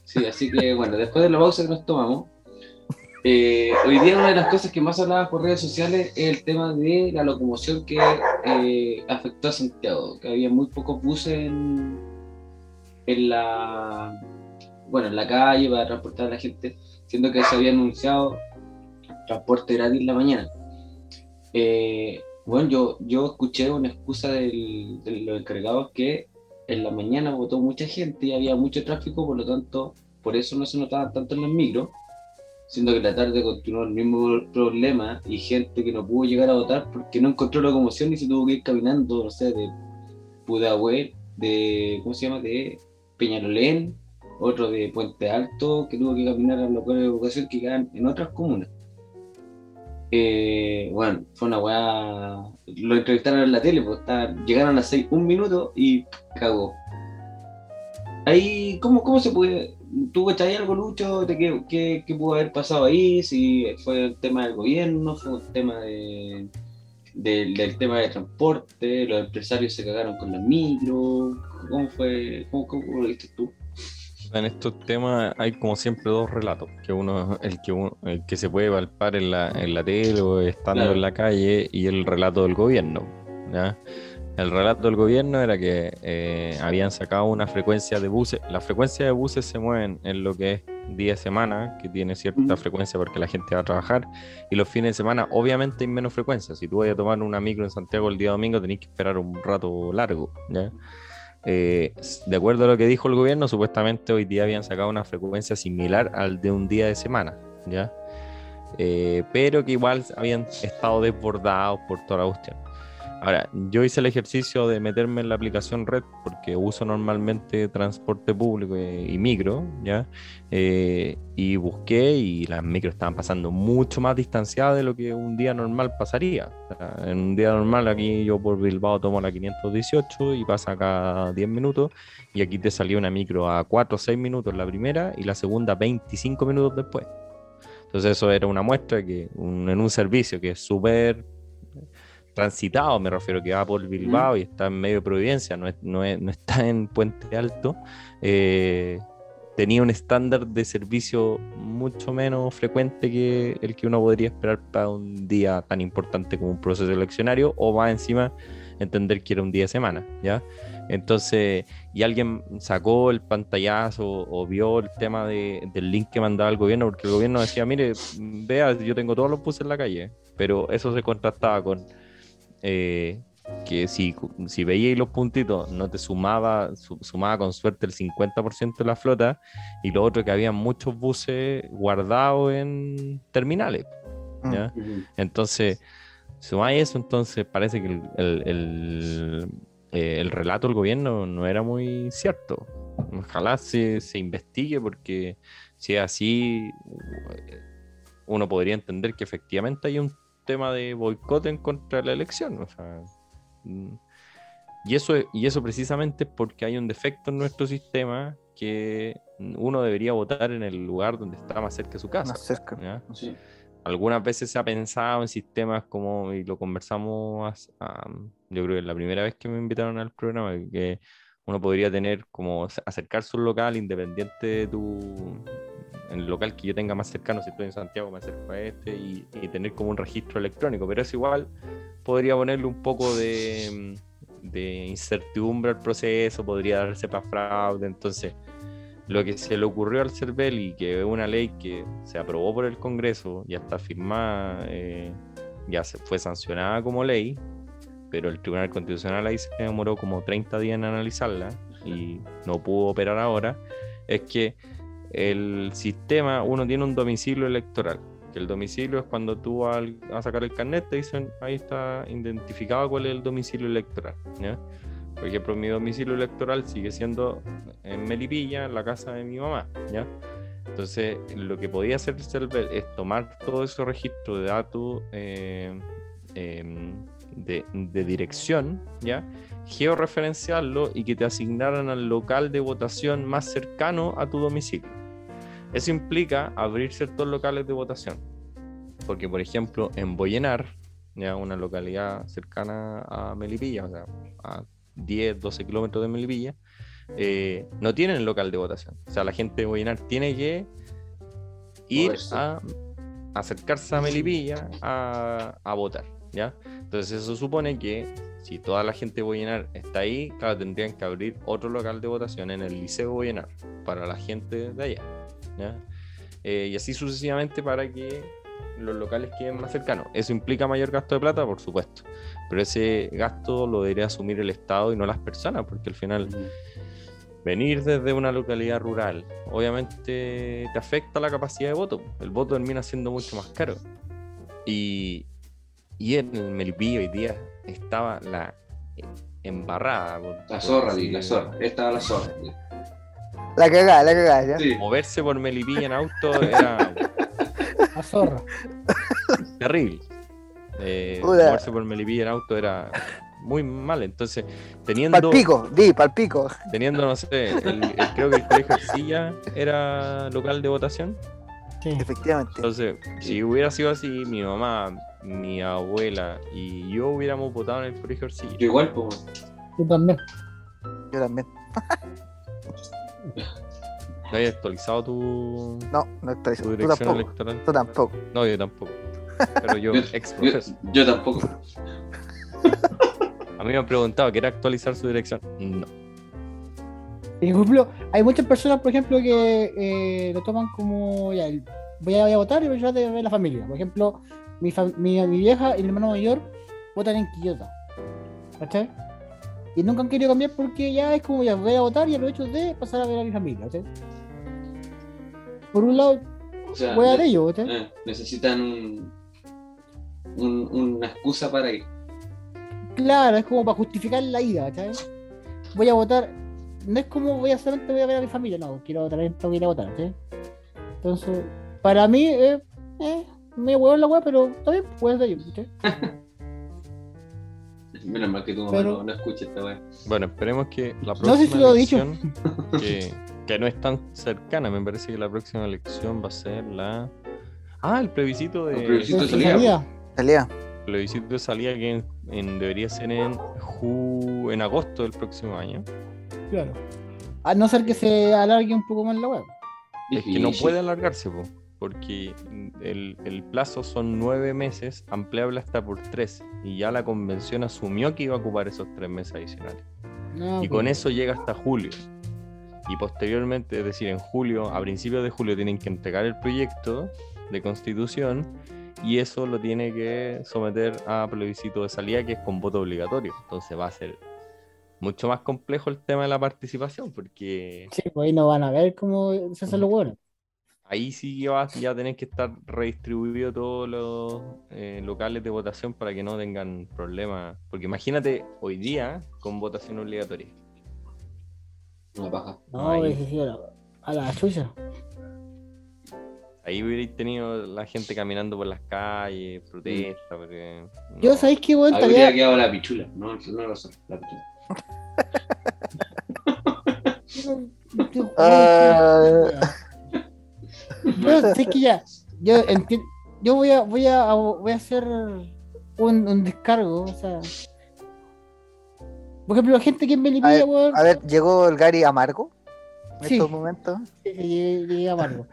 Sí, así que bueno, después de la pausa que nos tomamos, eh, hoy día una de las cosas que más hablaba por redes sociales es el tema de la locomoción que eh, afectó a Santiago, que había muy pocos buses en, en la bueno en la calle para transportar a la gente, siendo que se había anunciado transporte gratis en la mañana. Eh, bueno, yo, yo escuché una excusa del- de los encargados que en la mañana votó mucha gente y había mucho tráfico, por lo tanto, por eso no se notaban tanto en los micros, siendo que la tarde continuó el mismo problema y gente que no pudo llegar a votar porque no encontró locomoción y se tuvo que ir caminando, no sé, de Pudahuel, de, ¿cómo se llama?, de Peñalolén, otro de Puente Alto, que tuvo que caminar a los locales de educación que quedan en otras comunas. Eh, bueno, fue una weá. Lo entrevistaron en la tele, pues está- llegaron a las 6, un minuto y cagó. Ahí, ¿cómo, cómo se puede? ¿Tú ahí algo, Lucho, de qué, qué, qué pudo haber pasado ahí? Si fue el tema del gobierno, fue un tema de, del, del tema de transporte, los empresarios se cagaron con las micros, ¿cómo fue? ¿Cómo, cómo lo viste tú? En estos temas hay como siempre dos relatos, que uno el que uno- el que se puede palpar en la, en la tele o estando Claro. en la calle y el relato del gobierno. ¿ya? El relato del gobierno era que eh, habían sacado una frecuencia de buses. Las frecuencias de buses se mueven en lo que es día de semana, que tiene cierta frecuencia porque la gente va a trabajar, y los fines de semana obviamente hay menos frecuencia. Si tú vas a tomar una micro en Santiago el día domingo, tenés que esperar un rato largo. ¿ya? Eh, de acuerdo a lo que dijo el gobierno, supuestamente hoy día habían sacado una frecuencia similar al de un día de semana, ¿ya? Eh, pero que igual habían estado desbordados por toda la cuestión. Ahora, yo hice el ejercicio de meterme en la aplicación Red porque uso normalmente transporte público y, micro, ¿ya? Eh, y busqué y las micros estaban pasando mucho más distanciadas de lo que un día normal pasaría. O en un día normal aquí yo por Bilbao tomo la 518 y pasa cada 10 minutos y aquí te salió una micro a 4 o 6 minutos la primera y la segunda 25 minutos después. Entonces eso era una muestra que en un servicio que es súper transitado, me refiero, que va por Bilbao y está en medio de Providencia, no, es- no, es- no está en Puente Alto, eh, tenía un estándar de servicio mucho menos frecuente que el que uno podría esperar para un día tan importante como un proceso eleccionario, o más encima entender que era un día de semana, ¿ya? Entonces, y alguien sacó el pantallazo o vio el tema de- del link que mandaba el gobierno, porque el gobierno decía, mire, vea, yo tengo todos los buses en la calle, pero eso se contrastaba con eh, que si, si veíais los puntitos no te sumaba, su- sumaba con suerte el 50% de la flota, y lo otro que había muchos buses guardados en terminales, Mm. ¿ya? Entonces, sumáis eso, entonces parece que el, el- el, eh, el relato del gobierno no era muy cierto. Ojalá se, se investigue porque si es así, uno podría entender que efectivamente hay un tema de boicot en contra de la elección. O sea, mm, y, eso, y eso precisamente porque hay un defecto en nuestro sistema que uno debería votar en el lugar donde está más cerca de su casa. Más cerca. Sí. Algunas veces se ha pensado en sistemas como, y lo conversamos, yo creo que la primera vez que me invitaron al programa, que uno podría tener como ac- acercarse a un local independiente de tu, en el local que yo tenga más cercano, si estoy en Santiago me acerco a este y, tener como un registro electrónico, pero eso igual podría ponerle un poco de, de incertidumbre al proceso, podría darse para fraude, entonces lo que se le ocurrió al CERVEL y que es una ley que se aprobó por el Congreso, ya está firmada, eh, ya se fue sancionada como ley, pero el Tribunal Constitucional ahí se demoró como 30 días en analizarla y no pudo operar ahora, es que el sistema, uno tiene un domicilio electoral, que el domicilio es cuando tú vas a sacar el carnet, te dicen, ahí está identificado cuál es el domicilio electoral. ¿ya? Por ejemplo, mi domicilio electoral sigue siendo en Melipilla, la casa de mi mamá, ¿ya? Entonces, lo que podía hacer el es tomar todo ese registro de datos eh, em, de, de dirección, ¿ya? Georreferenciarlo y que te asignaran al local de votación más cercano a tu domicilio. Eso implica abrir ciertos locales de votación. Porque, por ejemplo, en Boyenar, ya una localidad cercana a Melipilla, o sea, a 10, 12 kilómetros de Melipilla, eh, no tienen local de votación. O sea, la gente de Boyenar tiene que ir a acercarse a Melipilla a, a votar, ¿ya? Entonces eso supone que si toda la gente de Boyenar está ahí, claro, tendrían que abrir otro local de votación en el Liceo Boyenar para la gente de allá, ¿ya? Eh, y así sucesivamente para que los locales queden más cercanos. ¿Eso implica mayor gasto de plata? Por supuesto. Pero ese gasto lo debería asumir el Estado y no las personas, porque al final venir desde una localidad rural, obviamente te afecta la capacidad de voto. El voto termina siendo mucho más caro. Y, y en el Melipilla hoy día estaba la embarrada. por- La por zorra, di, la zorra. Esta la zorra. La cagada, la cagada, ¿ya? Sí. Moverse por Melipilla en auto era La zorra. terrible. Eh, moverse por Melipilla en auto era muy mal. Entonces, teniendo, Palpico, di, palpico. teniendo no sé, el- el- creo que el colegio Arcilla era local de votación. Sí. Efectivamente. Entonces, si hubiera sido así, mi mamá, mi abuela y yo hubiéramos votado en el colegio Arcilla. Yo igual, pues. Tú también. Yo también. ¿No habías actualizado tu, No, no tu Tú dirección tampoco. electoral? Tú tampoco. No, yo tampoco. Pero yo, ex yo, profesor. yo tampoco. A mí me han preguntado, ¿quiere actualizar su dirección? No. Por ejemplo, hay muchas personas, por ejemplo, que eh, lo toman como ya, el- voy a, voy a votar y voy a ver la familia. Por ejemplo, mi, mi, mi vieja y mi hermano mayor votan en Quillota. ¿Cachai? Y nunca han querido cambiar porque ya es como ya voy a votar y aprovecho de pasar a ver a mi familia. ¿cachai? Por un lado, O sea, voy a de ellos, eh, necesitan un, un- una excusa para ir. Claro, es como para justificar la ida, ¿cachai? Voy a votar, no es como voy a solamente voy a ver a mi familia, no, quiero también tengo que ir a votar. Entonces, para mí, eh, eh, me huevo en la web, pero bien, puedes de ellos. Menos mal que tu mamá Pero- no, no escucha esta weá. Bueno, esperemos que la No próxima sé si lo he dicho. elección, que, que no es tan cercana, me parece que la próxima elección va a ser la... Ah, el plebiscito de... El plebiscito de salida, salida, Salía. plebiscito de salida que en- en- debería ser en, ju- en agosto del próximo año. claro. A no ser que se alargue un poco más la web. Es que no puede alargarse, po, porque el, el plazo son nueve meses, ampliable hasta por tres, y ya la convención asumió que iba a ocupar esos tres meses adicionales. No, Y pues, con eso llega hasta julio. Y posteriormente, es decir, en julio, a principios de julio, tienen que entregar el proyecto de constitución y eso lo tiene que someter a plebiscito de salida, que es con voto obligatorio. Entonces va a ser mucho más complejo el tema de la participación, porque Sí, pues ahí no van a ver cómo se hacen los buenos. Ahí sí que vas ya a tener que estar redistribuido todos los eh, locales de votación para que no tengan problemas. Porque imagínate hoy día con votación obligatoria. Una paja. No, a la, a la chucha. Ahí hubierais tenido la gente caminando por las calles, protesta, porque. Yo no. sabéis que, weón, Ahí hubiera quedado la pichula. No, no lo sé. La pichula. Ah. Yo sé que ya. Yo entiendo. Yo voy a, voy a, voy a hacer un, un descargo, o sea. Por ejemplo, la gente que A Melipilla, ver, weón. A ver, llegó el Gary Amargo en Sí. estos momentos. que llegue- llegue a amargo.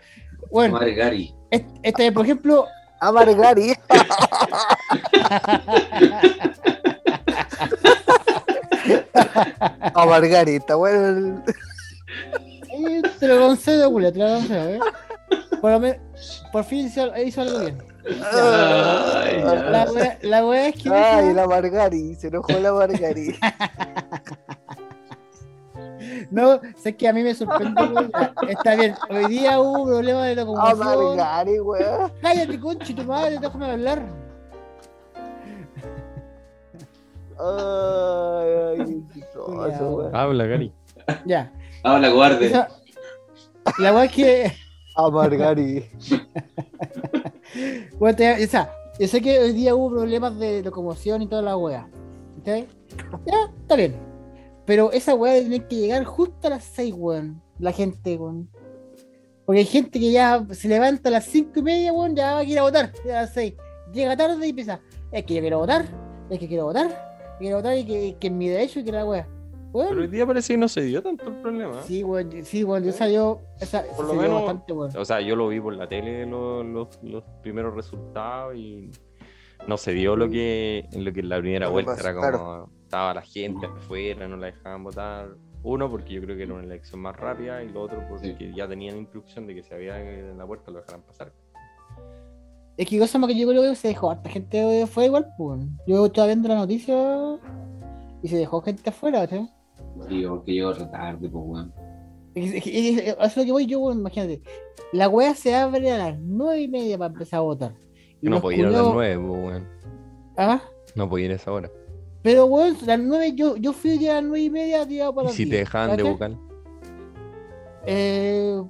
Bueno, Madre Gary. est- esta vez, por ejemplo, Amargari. Amargari, está bueno. el- eh, te lo concedo, culo, te lo concedo, ¿eh? Por, lo men- por fin hizo, hizo algo bien. Ay. La wea, la wea es que. Ay, el Amargari, se enojó el Amargari. No, sé que a mí me sorprendió. Está bien, hoy día hubo problemas de locomoción. Amargari, weón. Cállate, conche, tu madre, déjame hablar. Ay, ay, weón. Habla, Gary. Ya. Habla. Esa- la wea es que. Amargari. Bueno, te- o sea, yo sé que hoy día hubo problemas de locomoción y toda la wea. ¿Ok? Ya, está bien. Pero esa wea tiene que llegar justo a las 6, weón. La gente, weón. Porque hay gente que ya se levanta a las 5 y media, weón, ya va a ir a votar. A las 6. Llega tarde y empieza. Es que yo quiero votar. Es que quiero votar. Quiero votar y que, que es mi derecho y que la wea. Pero hoy día parece que no se dio tanto el problema. ¿eh? Sí, weón. Sí, weón. Yo salió. Esa, Por lo menos- bastante, weón. O sea, yo lo vi por la tele los, los, los primeros resultados y no se dio lo que en lo que en la primera vuelta era como claro. estaba la gente afuera, no la dejaban votar. Uno, porque yo creo que era una elección más rápida, y lo otro, porque Sí. ya tenían instrucción de que si había en la puerta lo dejaran pasar. Es que cosa más que yo creo que se dejó harta gente fue igual, pues. Yo estaba viendo la noticia y se dejó gente afuera, ¿sí? Tío, porque llego retarde, pues, weón. Es, lo que voy yo, weón, imagínate. La wea se abre a las nueve y media para empezar a votar. Y no podía ir a las nueve, pues, weón. Ah, No podía ir a esa hora. pero weón, las nueve, yo, yo fui ya a las nueve y media tirado para Y si te 10, dejaban de vocal. Eh,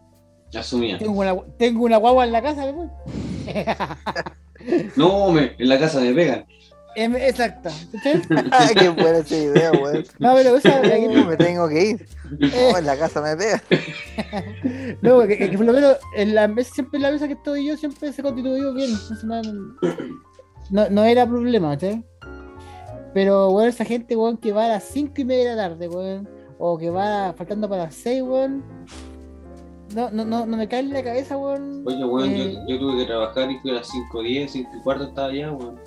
Asumía. tengo, una, tengo una guagua en la casa, weón. No, me, en la casa me pegan. Em. Ay, qué buena esa idea, weón. No, pero esa, aquí- me tengo que ir. eh, No, en la casa me pega. No, que, que por lo menos en la mesa, siempre en la mesa que estoy yo, siempre se constituyó bien. entonces no, no, no era problema, ¿cachai? Pero, weón, esa gente, weón, que va a las 5 y media de la tarde, weón, o que va faltando para las 6, weón, no, no, no, no me cae en la cabeza, weón. Oye, weón, eh, yo, yo tuve que trabajar y fui a las 5.10, 5 y cuarto estaba allá, weón.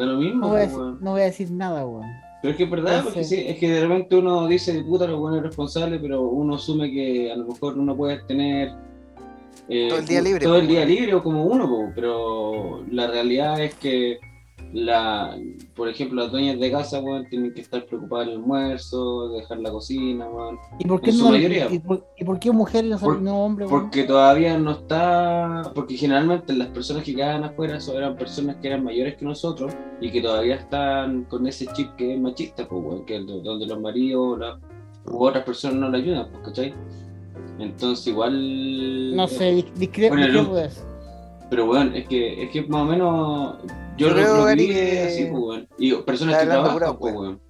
Da lo mismo, no, voy a pues, decir, weón. no voy a decir nada, weón. Pero es que es verdad, porque sí, es que de repente uno dice, puta, lo bueno es responsable, pero uno asume que a lo mejor uno puede tener eh, Todo el día libre, Todo el día libre o como uno, po, pero la realidad es que, la, por ejemplo, las dueñas de casa, weón, tienen que estar preocupadas del almuerzo, dejar la cocina, weón. ¿Y por qué, En su no, mayoría. y, por, y por qué mujer y no, Por- no hombre? Porque todavía no está, porque generalmente las personas que quedaban afuera son- eran personas que eran mayores que nosotros y que todavía están con ese chip que es machista, pues, weón, que donde los maridos la- u otras personas no le ayudan, pues, ¿cachai? Entonces igual... No sé, dis- discre- Bueno, el Pero bueno, es que, es que más o menos yo, Yo lo, lo Gary, viví que así, pues, weón. Y personas que trabajan, pura pues, weón.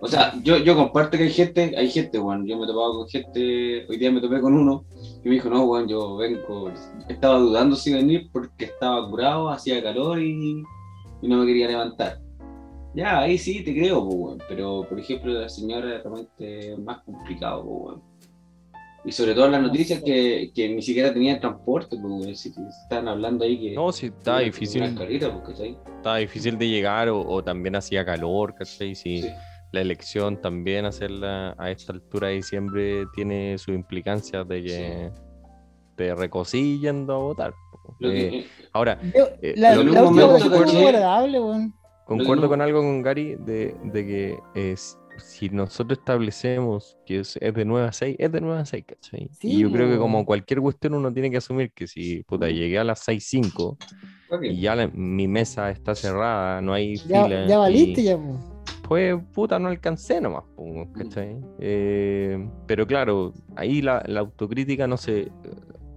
O sea, yo, yo comparto que hay gente, hay gente, weón. Yo me he topado con gente, hoy día me topé con uno y me dijo, no, weón, yo vengo, estaba dudando si venir porque estaba curado, hacía calor y, y no me quería levantar. Ya, ahí sí te creo, pues, weón. Pero, por ejemplo, la señora es realmente más complicado, pues, weón. Y sobre todo en las No noticias que, que ni siquiera tenía transporte, pues, weón. Si están hablando ahí que... No, sí, estaba Una difícil, pues, estaba difícil de llegar o, o también hacía calor, ¿cachai? Sí. Sí. la elección también hacerla a esta altura de diciembre tiene sus implicancias de que te recocí yendo a votar. que- Eh, eh, ahora, Yo- eh, la, lo última momento fue agradable, weón. concuerdo con algo con Gary de, de que es, si nosotros establecemos que es, es de 9 a 6, es de 9 a 6, ¿cachai? Sí, y yo creo que como cualquier cuestión uno tiene que asumir que si puta, llegué a las 6, 5 ok. y ya la- mi mesa está cerrada, no hay Ya, fila. ya valiste, y- ya, después, puta, no alcancé nomás, po, ¿cachai? Eh, pero claro, ahí la, la autocrítica no se,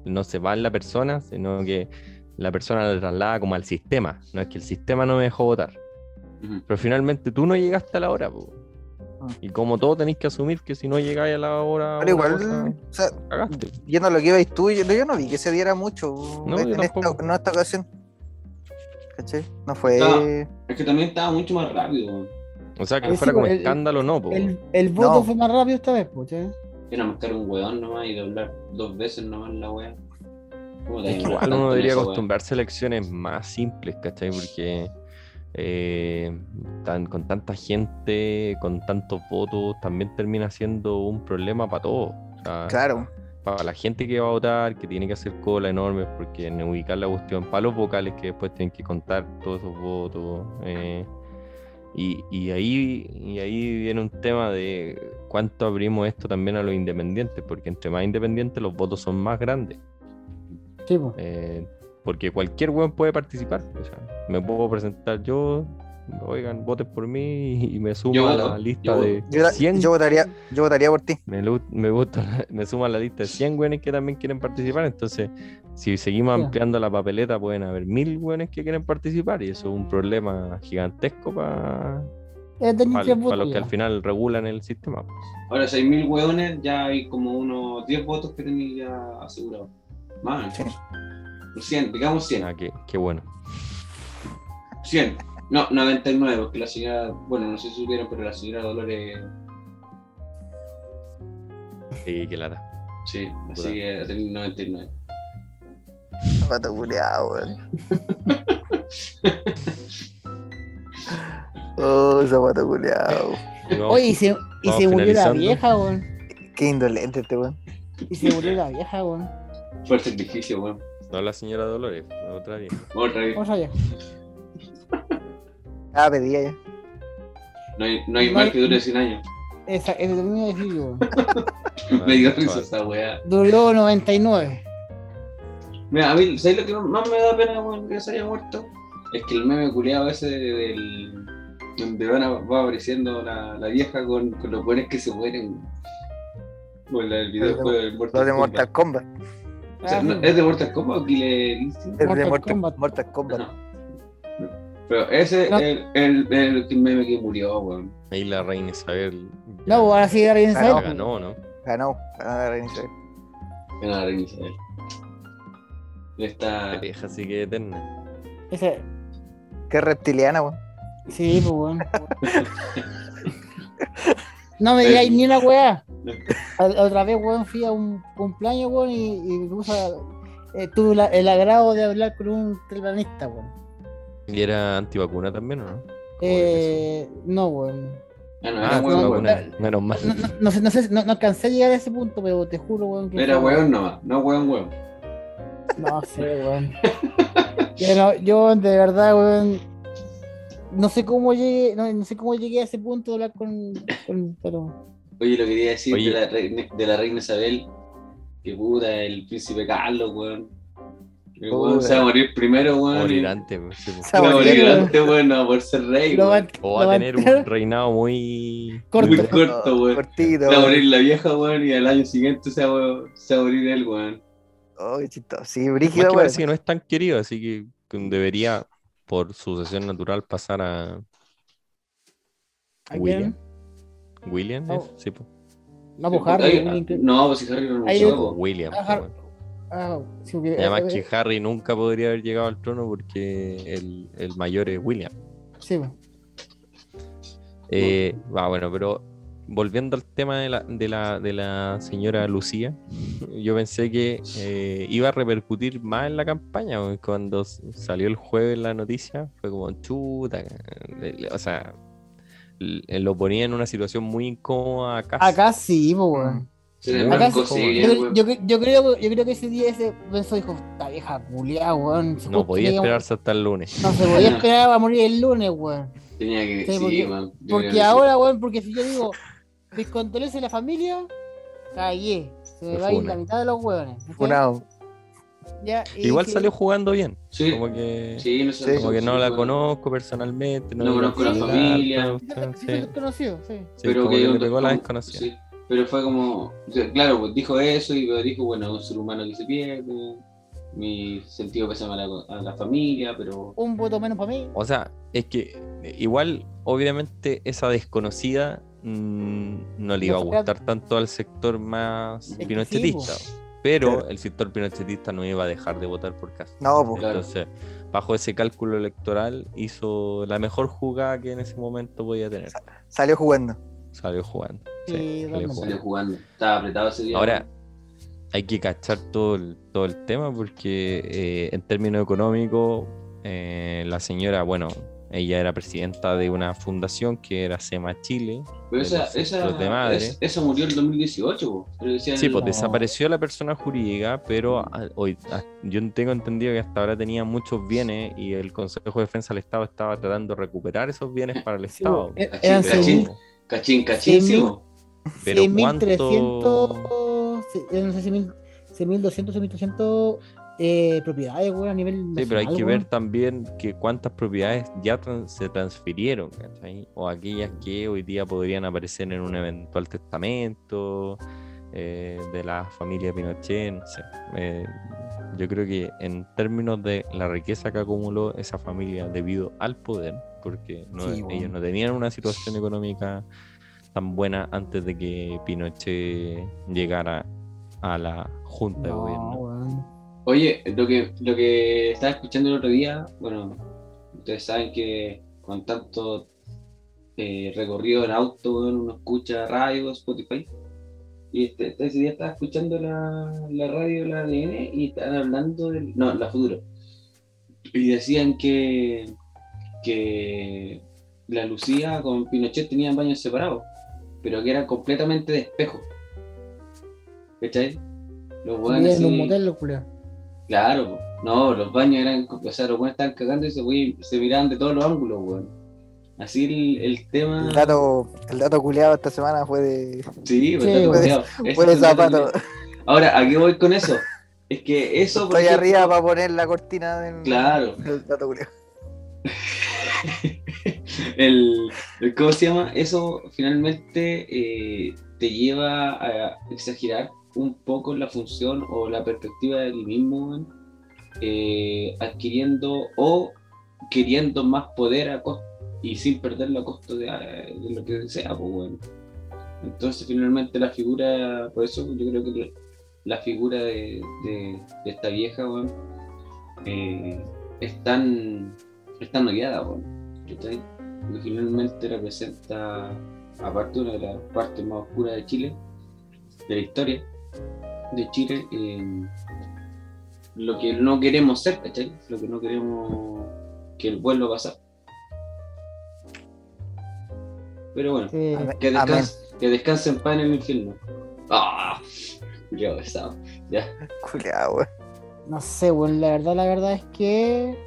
no se va en la persona, sino que la persona la traslada como al sistema. No es que el sistema no me dejó votar. Pero finalmente tú no llegaste a la hora, po. Ah. Y como todo tenéis que asumir que si no llegáis a la hora, Pero igual, cosa, o sea, cagaste. yendo a lo que ibais tú, yo, yo no vi que se diera mucho No, en, esta, no, esta ocasión. ¿Cachai? No fue. No. Es que también estaba mucho más rápido. O sea, que fuera sí, como el- escándalo, no, po. El, el voto No. fue más rápido esta vez, pues, ¿eh? Era mascar un weón nomás y doblar dos veces nomás la wea. ¿Cómo te Es que demoras igual uno debería acostumbrarse a elecciones más simples, ¿cachai? Porque eh, tan- con tanta gente, con tantos votos, también termina siendo un problema para todos. O sea, Claro. para la gente que va a votar, que tiene que hacer cola enorme, porque en ubicar la cuestión, para los vocales que después tienen que contar todos esos votos. eh, y, y ahí, y ahí viene un tema de cuánto abrimos esto también a los independientes, porque entre más independientes los votos son más grandes. Sí, pues. Eh, porque cualquier weón puede participar. O sea, me puedo presentar yo, oigan, voten por mí y, me sumo Yo a la lista yo de Yo, 100. yo votaría, yo votaría por ti. Me, me gusta, me sumo a la lista de 100 weones que también quieren participar. Entonces, si seguimos ampliando la papeleta, pueden haber mil weones que quieren participar y eso es un problema gigantesco para tenía tres los que al final regulan el sistema. Ahora, 6.000 weones, ya hay como unos 10 votos que tenéis ya asegurados. Más, Sí. 100, digamos 100. Ah, qué, qué bueno. 100. No, 99, porque la señora, bueno, no sé si supieron, pero la señora Dolores, Sí, qué lata. sí, así que tenía 99. Zapato culiao, weón. Oh, zapato vamos- Oye, y se, y se murió la vieja, weón. Qué indolente este weón. Y se murió la vieja, weón. Fue el sacrificio, weón. no la señora Dolores, otra vieja. Otra vez. ¿Cómo sabía? Ah, pedía ya. No hay, no hay No mal hay- que dure 100 años. Esa, es lo mismo decir yo. Me dio risa esa weá. Duró 99. Mira, a mí, ¿sabes lo que más me da pena, weón, que se haya muerto? Es que el meme culiado ese del. donde van a- va apareciendo la, la vieja con, con los buenos que se mueren. El videojuego del Lo Mortal de Kombat. Mortal Kombat. O sea, Ah, no- sí. ¿Es de Mortal Kombat o Killer Instinct? Es de Mortal Mortal Kombat. Mortal Kombat. No. Pero ese No. es el, el, el meme que murió, weón. Ahí la reina Isabel. No, pues ahora sí, ya no. Isabel. ganó, ¿no? Ganó. Ganó la reina Isabel. En la reina Isabel. Esta. La vieja sigue eterna. Ese, Qué reptiliana, weón. sí, pues, weón. No me digáis ni una weá. Otra vez, weón, fui a un cumpleaños, weón, y, y eh, tuve la- el agrado de hablar con un terraplanista, weón. ¿Y era antivacuna también o no? Eh, no, weón. Ah, no, Ah, era weón, antivacuna. weón. Menos mal. No, no, no sé, no, sé, no, no alcancé a llegar a ese punto, pero te juro, weón, que. Era weón nomás, no weón, weón. No sé, weón. Yo, no- yo de verdad, weón. No sé cómo llegué, no, no sé cómo llegué a ese punto de hablar con, con- pero Oye, lo que quería decir de la, reina, de la reina Isabel, que puta, el príncipe Carlos, weón. El weón se va a morir primero, weón. Morir y- antes. pues, sí, pues. Se va a a morir, antes, weón, no, por ser rey, lo weón. va- O va a va- tener un reinado muy. Corto. Muy corto, weón. Cortito, Se va a morir la vieja, weón, y al año siguiente se va, se va a morir él, weón. Oh, qué chistoso. Sí, Más brígido, que weón. parece que no es tan querido, así que que debería, por sucesión natural, pasar a ¿A William. quién? William, No. ¿es? Sí, pues. No, pues Harry. que- No, pues si Harry no lo William. Ah, pues. Ah, sí, porque- Y además eh, que Harry nunca podría haber llegado al trono porque el, el mayor es William. Sí. Eh, ah, bueno, pero volviendo al tema de la, de la, de la señora Lucía, yo pensé que eh, iba a repercutir más en la campaña. Cuando salió el jueves la noticia, fue como chuta. O sea, lo ponía en una situación muy incómoda acá. Acá sí, pues, Acá Yo, weón. yo, yo creo, yo creo que ese día ese pensó, dijo, esta vieja culiada, weón. No podía esperarse hasta el lunes. No se podía esperar a morir el lunes, weón. Tenía que. Sí, Sí, porque- creo Porque ahora, weón, porque si yo digo, mis condolencias a la familia, callé. Se me Me va a ir la mitad de los weones. Funado. Ya, Igual que- salió jugando bien. Sí, Como que, sí, no sé. como que no la bueno. conozco personalmente. No conozco la familia. Sí, conocido, pero como que, que le pegó la desconocida. Pero fue como, o sea, claro, pues dijo eso y pero dijo, bueno, un ser humano que se pierde, mi sentido pésame a la, a la familia, pero Un voto menos para mí. O sea, es que eh, igual, obviamente, esa desconocida mm, no le iba a gustar tanto al sector más Es pinochetista. pero Claro. el sector pinochetista no iba a dejar de votar por Cast. No, pues. Claro. Entonces, bajo ese cálculo electoral, hizo la mejor jugada que en ese momento podía tener. Salió jugando. Salió jugando. Sí, Sí, salió totalmente. jugando. salió jugando. Estaba apretado ese día. Ahora, hay que cachar todo el, todo el tema porque eh, en términos económicos, eh, la señora, bueno, ella era presidenta de una fundación que era SEMA Chile. pero esa, los esa, de madre. es- esa murió en el 2018, po. Pero Sí, el- pues No. desapareció la persona jurídica, pero a- hoy a- yo tengo entendido que hasta ahora tenía muchos bienes y el Consejo de Defensa del Estado estaba tratando de recuperar esos bienes para el Sí, Estado. eh, Cachín, cachín. Cachín, cachín. Pero 6.300, sí, no sé si mil- 6.200, 6.300 eh, propiedades, weón, a nivel Sí, pero hay nacional, que ver también que cuántas propiedades ya se transfirieron, ¿cachai? O aquellas que hoy día podrían aparecer en un eventual testamento eh, de la familia Pinochet, no sé. Eh, yo creo que en términos de la riqueza que acumuló esa familia debido al poder, porque no- Sí, ellos no tenían una situación económica tan buena antes de que Pinochet llegara a la junta de No, gobierno. Oye, lo que, lo que estaba escuchando el otro día, bueno, ustedes saben que con tanto eh, recorrido en auto, uno escucha radio, Spotify. Y este, este- ese día estaba escuchando la, la radio de la ADN y estaban hablando del. No, la Futuro. Y decían que, que la Lucía con Pinochet tenían baños separados, pero que eran completamente de espejo. ¿Cachai? Los así- motel, los. Claro, po. no, los baños eran, o sea, los buenos estaban cagando y se, güey, se miraban de todos los ángulos, weón. Así el, el tema. El dato, el dato culeado esta semana fue de. Sí, pues, Sí, está weón. culiao. Ese Fue de el dato zapato. Ahora, ¿a qué voy con eso? Es que eso. Estoy ejemplo, arriba para poner la cortina del. Claro. del dato culeado. el, el- ¿Cómo se llama? Eso finalmente eh, te lleva a exagerar un poco la función o la perspectiva del mismo, weón, eh, adquiriendo o queriendo más poder a costo y sin perderlo a costo de, de lo que sea, pues, weón. Entonces finalmente la figura, por eso yo creo que la figura de, de- de esta vieja, weón, eh, es tan, es tan. Finalmente representa, aparte una de las partes más oscuras de Chile, de la historia de Chile, eh, lo que no queremos ser, ¿cachai? Lo que no queremos que vuelva a pasar. Pero bueno, Sí. Que, descanse, que descanse en paz en el infierno. ¡Ah! Qué pesado. Ya. Culeado, weón. No sé, weón, la verdad, la verdad es que.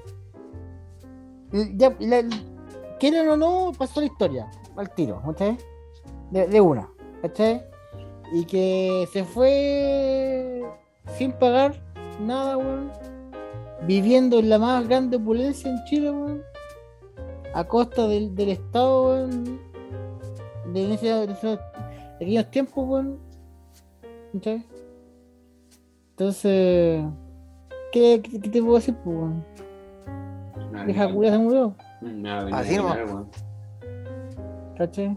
Ya, la- quieran o no, pasó la historia, al tiro, ¿cachai? De, de una, ¿cachai? Y que se fue sin pagar nada, weón. Viviendo en la más grande opulencia en Chile, weón. A costa del, del Estado, weón. De, ese- de esos pequeños tiempos, weón. ¿Cachai? Entonces. ¿Qué, qué, qué te puedo decir, pues, weón? Vieja culia se murió, Nada, Así nada, nomás. ¿cachai? Me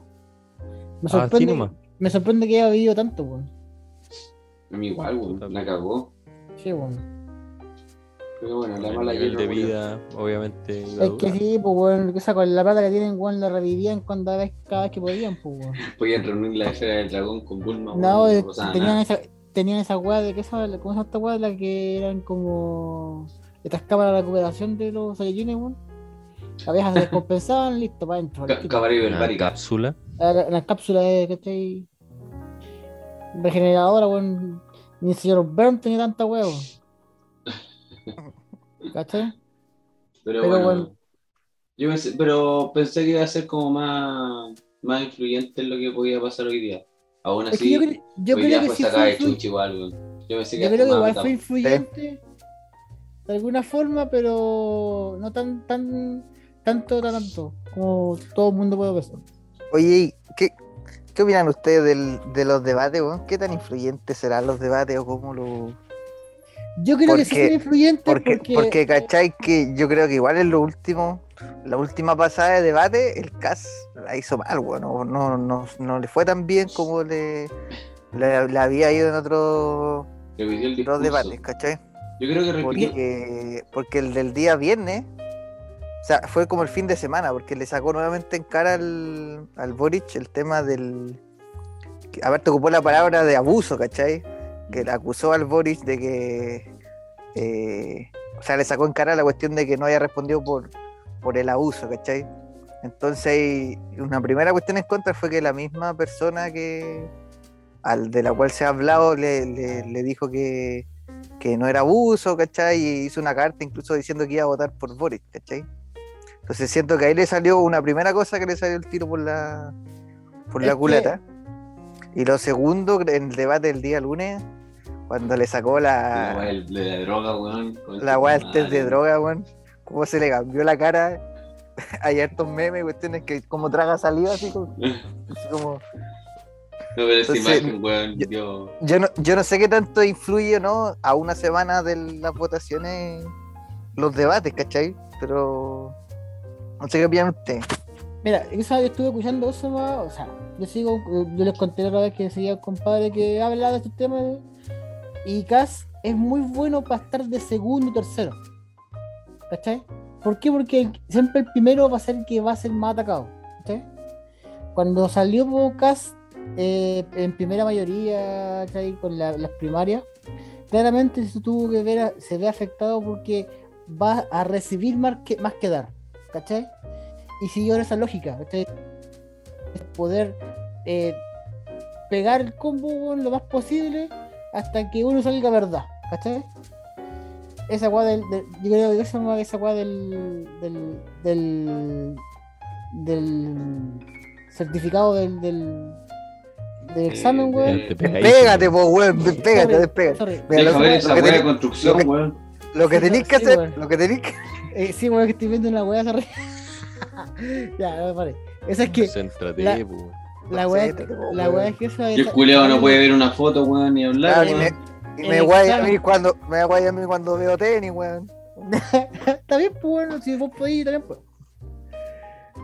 Así sorprende, nomás. me sorprende que haya vivido tanto, weón. A mí igual, weón. La cagó. Sí, weón. Pero bueno, la El mala nivel hierba de murió. vida, obviamente. Es que sí, pues, weón. Esa con la plata que tienen, weón, la revivían cuando vez, cada vez que podían, pues, weón. Podían reunir la esfera del dragón con Bulma. No, weón, eh, pasaba tenían esa, tenían esa weá de que esa, ¿cómo se llama esta weá? La que eran como estas cámaras de recuperación de los Saiyajines, weón. Las viejas se descompensaban, listo, para adentro. Ca- Caballero del Una cápsula. La, la cápsula de que estoy regeneradora, weón. Ni el señor Burn tenía tanta weón. ¿Cachai? Pero, Pero bueno. bueno. Yo pensé, pero pensé que iba a ser como más, más influyente en lo que podía pasar hoy día. Aún Es que así, yo, cre- yo hoy creo día que fue sí sacada de igual, weón. Yo pensé que Yo creo que igual fue influyente. de alguna forma, pero no tan, tan, tanto, tan, tanto, como todo el mundo puede pensar. Oye, ¿y ¿qué, qué opinan ustedes del- de los debates, weón? ¿Qué tan influyentes serán los debates o cómo lo...? Yo creo que sí son influyentes Porque, porque, porque ¿cachai? Que yo creo que igual en lo último, la última pasada de debate, el CAS la hizo mal, weón. No, no, no, no le fue tan bien como le, le, le había ido en otros dos discurso. debates, ¿cachai? Yo creo que. Porque, porque el del día viernes, o sea, fue como el fin de semana, porque le sacó nuevamente en cara al, al Boric el tema del. que aparte ocupó la palabra de abuso, ¿cachai? Que le acusó al Boric de que. eh, o sea, le sacó en cara la cuestión de que no haya respondido por, por el abuso, ¿cachai? Entonces, una primera cuestión en contra fue que la misma persona que. Al, de la cual se ha hablado le, le- le dijo que, que no era abuso, ¿cachai? Y hizo una carta incluso diciendo que iba a votar por Boric, ¿cachai? Entonces siento que ahí le salió una primera cosa que le salió el tiro por la por la que- culata. Y lo segundo, en el debate del día lunes, cuando le sacó La la, de la droga, weón. la weá del test de droga, weón, cómo se le cambió la cara. Hay hartos memes, cuestiones que como traga saliva, así como, así como- No, pero esa Entonces, imagen, weón, yo- yo. Yo no, yo no sé qué tanto influye no a una semana de las votaciones los debates, ¿cachai? Pero no sé qué opinan ustedes. Mira, esa yo estuve escuchando eso, o sea, yo sigo, yo les conté otra vez que seguía un compadre que habla de estos temas y Cas es muy bueno para estar de segundo y tercero. ¿Cachai? ¿Por qué? Porque siempre el primero va a ser el que va a ser más atacado. ¿Cachai? Cuando salió Cas eh, en primera mayoría, ¿cachai? Con la- las primarias, claramente se tuvo que ver, se ve afectado porque va a recibir más que, más que dar. ¿Cachai? Y siguió esa lógica, ¿cachai? Es poder eh, pegar el combo weón, lo más posible hasta que uno salga verdad, ¿cachai? Esa weá del, del- yo creo que esa weá, esa weá del, del, del, del certificado del, del, del examen, weón. Te pegáis, Despégate, weón. po, weón, despégate, Sorry, despégate. lo, construcción, lo que- weón. lo que Sí, tenéis que sí, hacer, weón. lo que tenéis que Eh, sí, weón, que estoy viendo una weá. sorry. ya, no me paré. Esa es que Concéntrate, la- po. la po, weá es que esa Y el culeado no puede ver una foto, weón, ni hablar, Claro, y me, y me Eh, guay a mí cuando me guay a mí cuando veo tenis, weón. Está bien, pues bueno, si vos podés, también pues.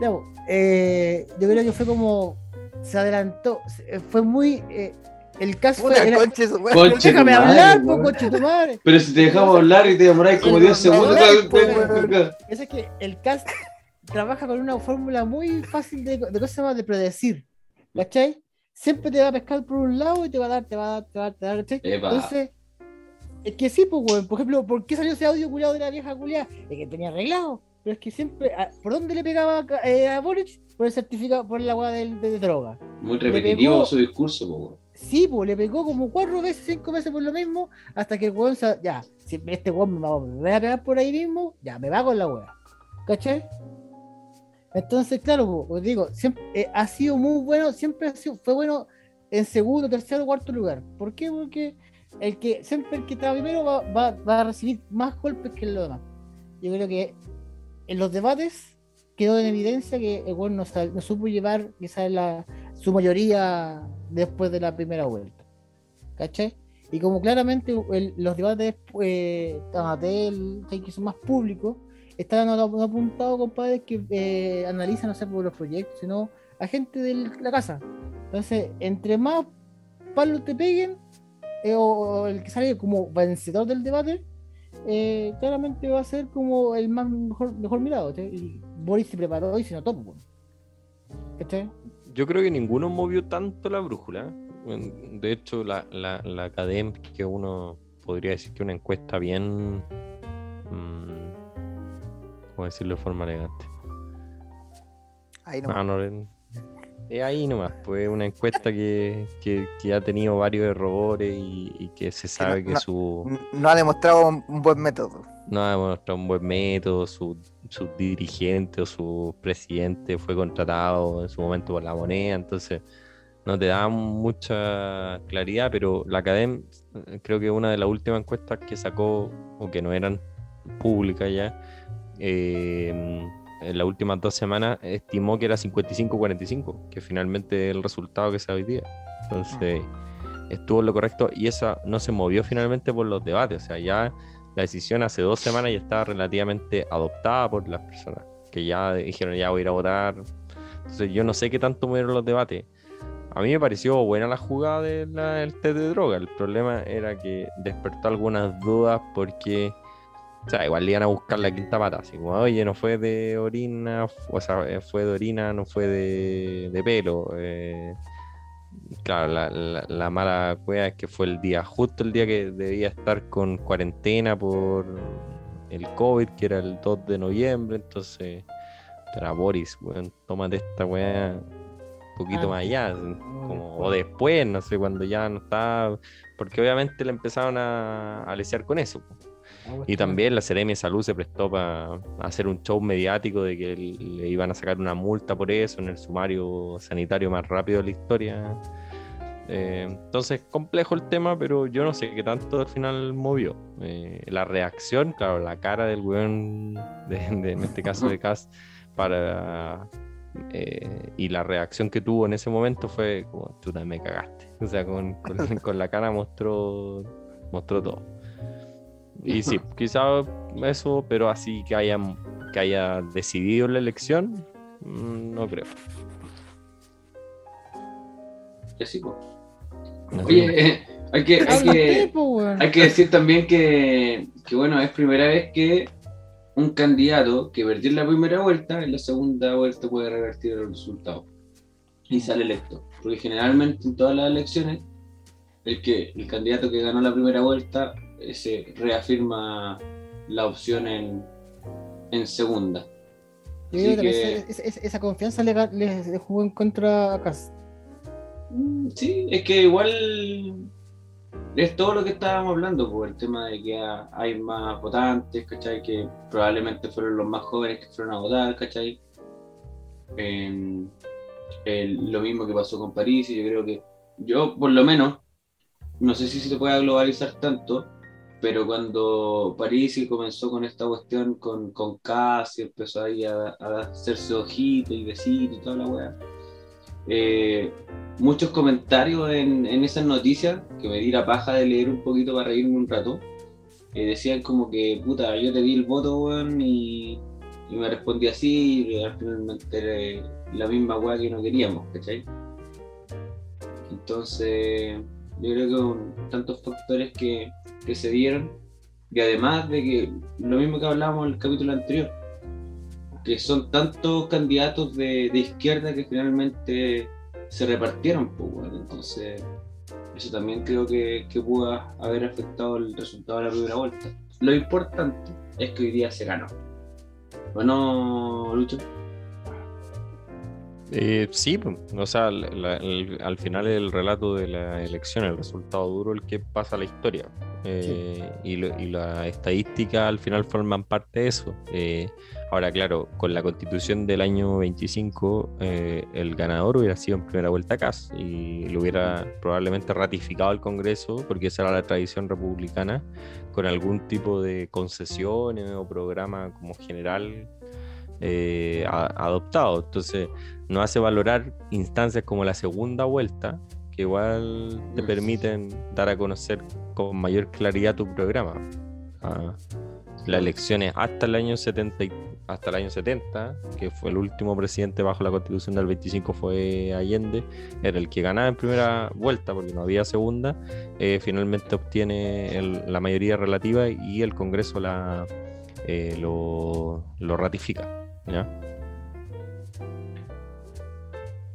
Ya, pues, eh, yo creo que fue como. Se adelantó. se- Fue muy. eh, el caso fue. Puta, era- conche. Conche déjame tu madre, hablar, pues, weón. coche tu madre. Pero si te dejamos hablar y te demoráis como Eh, 10 no, segundos, pues. Eso es que el cast trabaja con una fórmula muy fácil de, de cosas más de predecir. ¿Cachai? Siempre te va a pescar por un lado y te va a dar, te va a dar, te va a dar, te va a dar, ¿cachai? Entonces, es que sí, pues, weón. Por ejemplo, ¿por qué salió ese audio culiado de la vieja culiada? De que tenía arreglado. Pero es que siempre, ¿a- ¿por dónde le pegaba eh, a Boric? Por el certificado, por la weá del- de, de droga. Muy repetitivo pegó- su discurso, po, weón. Sí, pues le pegó como cuatro veces, cinco veces por lo mismo, hasta que el weón, ya, si este weón me va a pegar por ahí mismo, ya, me va con la weá. ¿Cachai? Entonces, claro, pues, os digo, siempre eh, ha sido muy bueno, siempre ha sido, fue bueno en segundo, tercero, cuarto lugar. ¿Por qué? Porque el que, siempre el que está primero va, a recibir más golpes que los demás. Yo creo que en los debates quedó en evidencia que el weón no, supo llevar quizás su mayoría después de la primera vuelta. ¿Cachai? Y como claramente los debates eh, Tamatel, que son más públicos, están no, no apuntados, compadres, que eh, analizan, no sé, por los proyectos, sino a gente de la casa. Entonces, entre más palos te peguen, eh, o, el que sale como vencedor del debate, eh, claramente va a ser como el más mejor, mejor mirado. ¿cachai? Y Boris se preparó y se notó. pues, ¿Cachai? Yo creo que ninguno movió tanto la brújula. De hecho, la, la, la Academ, que uno podría decir que una encuesta bien. mm, ¿Cómo decirlo de forma elegante? Ahí no. Ah, no, eh, es ahí nomás, pues una encuesta que, que, que ha tenido varios errores y, y que se sabe que no- su No ha demostrado un, buen método. no ha demostrado un buen método, su, su dirigente o su presidente fue contratado en su momento por la moneda, entonces no te da mucha claridad, pero la Academ eh, creo que una de las últimas encuestas que sacó, o que no eran pública ya, eh, en las últimas dos semanas estimó que era 55-45, que finalmente el resultado que se hoy día. Entonces, estuvo en lo correcto y eso no se movió finalmente por los debates. O sea, ya la decisión hace dos semanas ya estaba relativamente adoptada por las personas que ya dijeron ya voy a ir a votar. Entonces, yo no sé qué tanto movieron los debates. A mí me pareció buena la jugada del test de droga. El problema era que despertó algunas dudas porque, o sea, igual le iban a buscar la quinta pata. Así como, oye, no fue de orina, o sea, eh, fue de orina, no fue de, de pelo. eh. claro, la, la- la mala cueva es que fue el día, justo el día que debía estar con cuarentena por el COVID, que era el 2 de noviembre. Entonces, para Boris, weón, tómate esta weá un poquito Ah, más allá. Como, o después, no sé, cuando ya no está. Porque obviamente le empezaron a, a lesear con eso. po. Y también la Seremi de Salud se prestó para hacer un show mediático de que le iban a sacar una multa por eso en el sumario sanitario más rápido de la historia. Eh, entonces, complejo el tema, pero yo no sé qué tanto al final movió. Eh, la reacción, claro, la cara del weón, de, de- en este caso de Cass, para. eh, y la reacción que tuvo en ese momento fue como, chuta, me cagaste. O sea, con, con- con la cara mostró, mostró todo. Y sí, quizá eso, pero así que haya, que haya decidido la elección, mm, no creo. Y así, pues. Oye, eh, hay que, hay que, hay que decir también que, que, bueno, es primera vez que un candidato que perdió en la primera vuelta, en la segunda vuelta puede revertir el resultado y sale electo. Porque generalmente en todas las elecciones, el, que, el candidato que ganó la primera vuelta se reafirma la opción en, en segunda. Yo creo Así que esa, esa- esa confianza le, le- le jugó en contra a Cas. Mm, Sí, es que igual es todo lo que estábamos hablando, por el tema de que ha- hay más votantes, ¿cachai? Que probablemente fueron los más jóvenes que fueron a votar, ¿cachai? Eh, el- lo mismo que pasó con París, y yo creo que yo, por lo menos, no sé si se puede globalizar tanto, pero cuando París comenzó con esta cuestión con, con Cass y empezó ahí a, a hacerse ojito y besito y toda la weá. eh, muchos comentarios en, en esas noticias, que me di la paja de leer un poquito para reírme un rato, eh, decían como que, puta, yo te di el voto, weón, y, y me respondí así, y al final me enteré la misma weá que no queríamos, ¿cachai? Entonces, yo creo que con tantos factores que, que se dieron, y además de que lo mismo que hablábamos en el capítulo anterior, que son tantos candidatos de, de izquierda que finalmente se repartieron, pues, weón. entonces eso también creo que, que pudo haber afectado el resultado de la primera vuelta. Lo importante es que hoy día se ganó. Bueno, Lucho. Eh, sí, pues, o sea, la- la- el- al final el relato de la elección, el resultado duro, el que pasa a la historia. Eh, y, lo- y la estadística al final forman parte de eso. Eh, ahora, claro, con la constitución del año 25, eh, el ganador hubiera sido en primera vuelta Cas y lo hubiera probablemente ratificado el Congreso, porque esa era la tradición republicana, con algún tipo de concesiones o programa como general eh, a- adoptado. Entonces, nos hace valorar instancias como la segunda vuelta, que igual te permiten dar a conocer con mayor claridad tu programa. Ah, las elecciones hasta el año 70, y- hasta el año 70, que fue el último presidente bajo la constitución del 25 fue Allende, era el que ganaba en primera vuelta porque no había segunda, eh, finalmente obtiene el- la mayoría relativa y el Congreso la, eh, lo, lo ratifica. ¿Ya?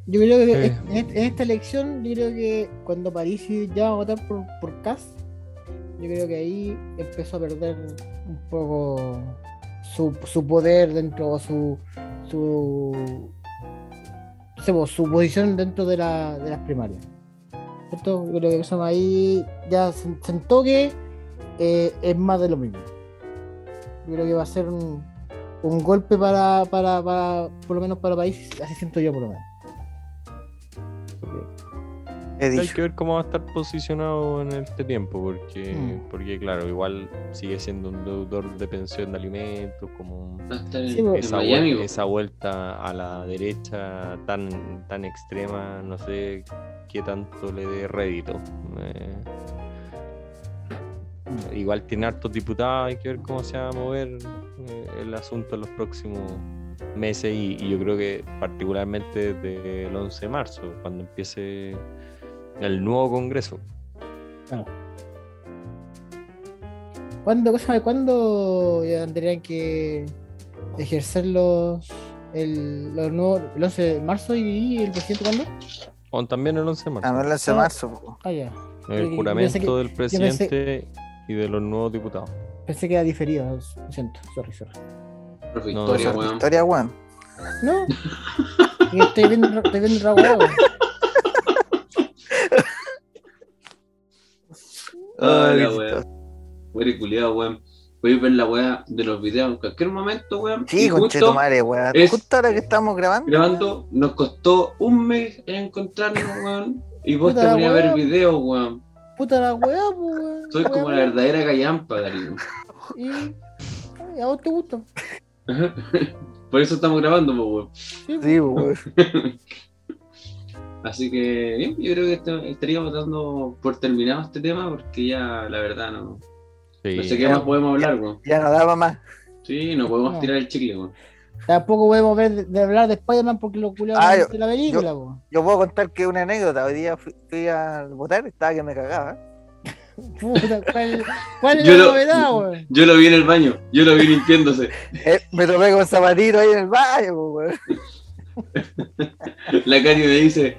Yo creo que Eh. en, en esta elección, yo creo que cuando París ya va a votar por, por Kass, yo creo que ahí empezó a perder un poco su, su poder dentro, o su su, pues, su posición dentro de, la, de las primarias. ¿Cierto? Yo creo que eso ahí ya se- sentó que eh, es más de lo mismo. Yo creo que va a ser un, un golpe para, para, para, por lo menos para el país, así siento yo por lo menos. He hay que ver cómo va a estar posicionado en este tiempo, porque, Mm. porque claro, igual sigue siendo un deudor de pensión de alimentos, como Sí, pues. esa, Miami, vuel- po. esa vuelta a la derecha tan, tan extrema, no sé qué tanto le dé rédito. Eh, igual tiene hartos diputados, hay que ver cómo se va a mover eh, el asunto en los próximos meses y, y yo creo que particularmente desde el 11 de marzo, cuando empiece el nuevo Congreso. ¿Cuándo, cosa, ¿cuándo ya tendrían que ejercer los, el, los nuevos, el 11 de marzo y el presidente cuándo? O también el 11 de marzo. Ah, no el 11 de marzo. po. Ah, ya. el yo juramento que- del pensé- presidente y de los nuevos diputados. Pensé que era diferido, lo siento, sorry, sorry. Profe No, Victoria, Esa weón. Victoria, weón. No, estoy viendo, estoy viendo otra hueá, weón. Ay, la. Weón, culiado, weón. Voy a ver la weá de los videos en cualquier momento, weón. Sí, Y conche justo tu madre, weón. es- Justo ahora que estamos grabando. grabando, nos costó un mes encontrarnos, weón. Y vos te a ver videos, weón. Puta la weá, pues, weón. Soy como la verdadera callampa, Darío. Y ay, a vos te gusta. Por eso estamos grabando, pues, weón. Sí, Sí, weón. Así que, bien, yo creo que este- estaríamos dando por terminado este tema porque ya, la verdad, no, Sí. no sé qué más podemos hablar, weón. Ya no daba más. Sí, no podemos No. tirar el chicle, weón. Tampoco podemos ver de, de hablar de Spider-Man porque lo culiaron Ah, de la película, po. Yo puedo contar que una anécdota. Hoy día fui, fui a votar, estaba que me cagaba. Puta, ¿Cuál, cuál es Yo la lo- novedad, weón? Yo lo vi en el baño, yo lo vi limpiándose. Eh, me tomé con zapatito ahí en el baño, po, weón. La Cari me dice,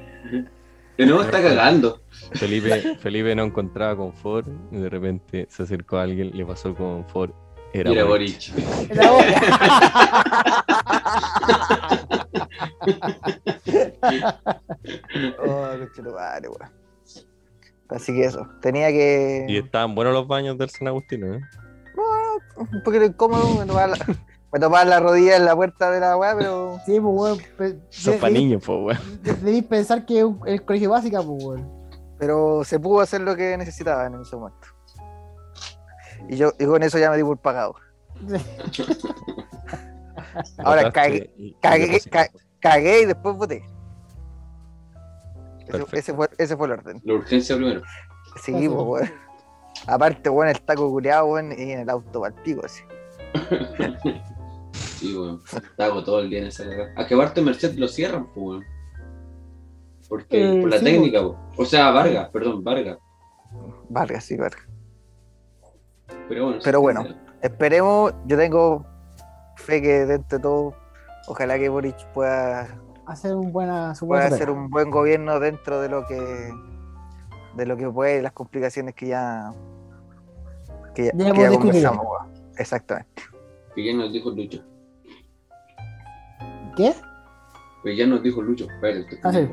que no, está cagando. Felipe, Felipe no encontraba confort y de repente se acercó a alguien, le pasó el confort. Era, era Boric. Boric. Era vos. Oh, conche tu madre, weón. Así que eso. Tenía que. Y estaban buenos los baños del San Agustino, ¿eh? un poquito incómodo, me tomaba la, me la rodilla en la puerta de la weá, pero Sí, pues, weón. Son para niños, pues, weón. de- Debís pensar que es el colegio básica, pues, weón. pero se pudo hacer lo que necesitaba en ese momento. Y yo y con eso ya me di por pagado. Ahora cagué- y- y cagué- y después voté. Ese, fue, ese fue el orden. La urgencia primero. Sí, pues, weón. Aparte, weón, el taco culeado, weón, y en el auto pico, así. Sí, weón. Estaba todo el día en esa. A que Barte Merced lo cierran, pues, weón. Porque, Eh, por la sí, técnica, po. O sea, Vargas, perdón, Vargas. Vargas, sí, Vargas. Pero bueno. Pero sí, bueno. Esperemos, yo tengo fe que dentro de todo, ojalá que Boric pueda, Hacer un buena, su pueda hacer un buen gobierno dentro de lo que de lo que puede y las complicaciones que ya que ya, Ya que hemos ya discutido. conversamos. Exactamente. Que ya nos dijo Lucho. ¿Qué? Que ya nos dijo Lucho. Ah, sí.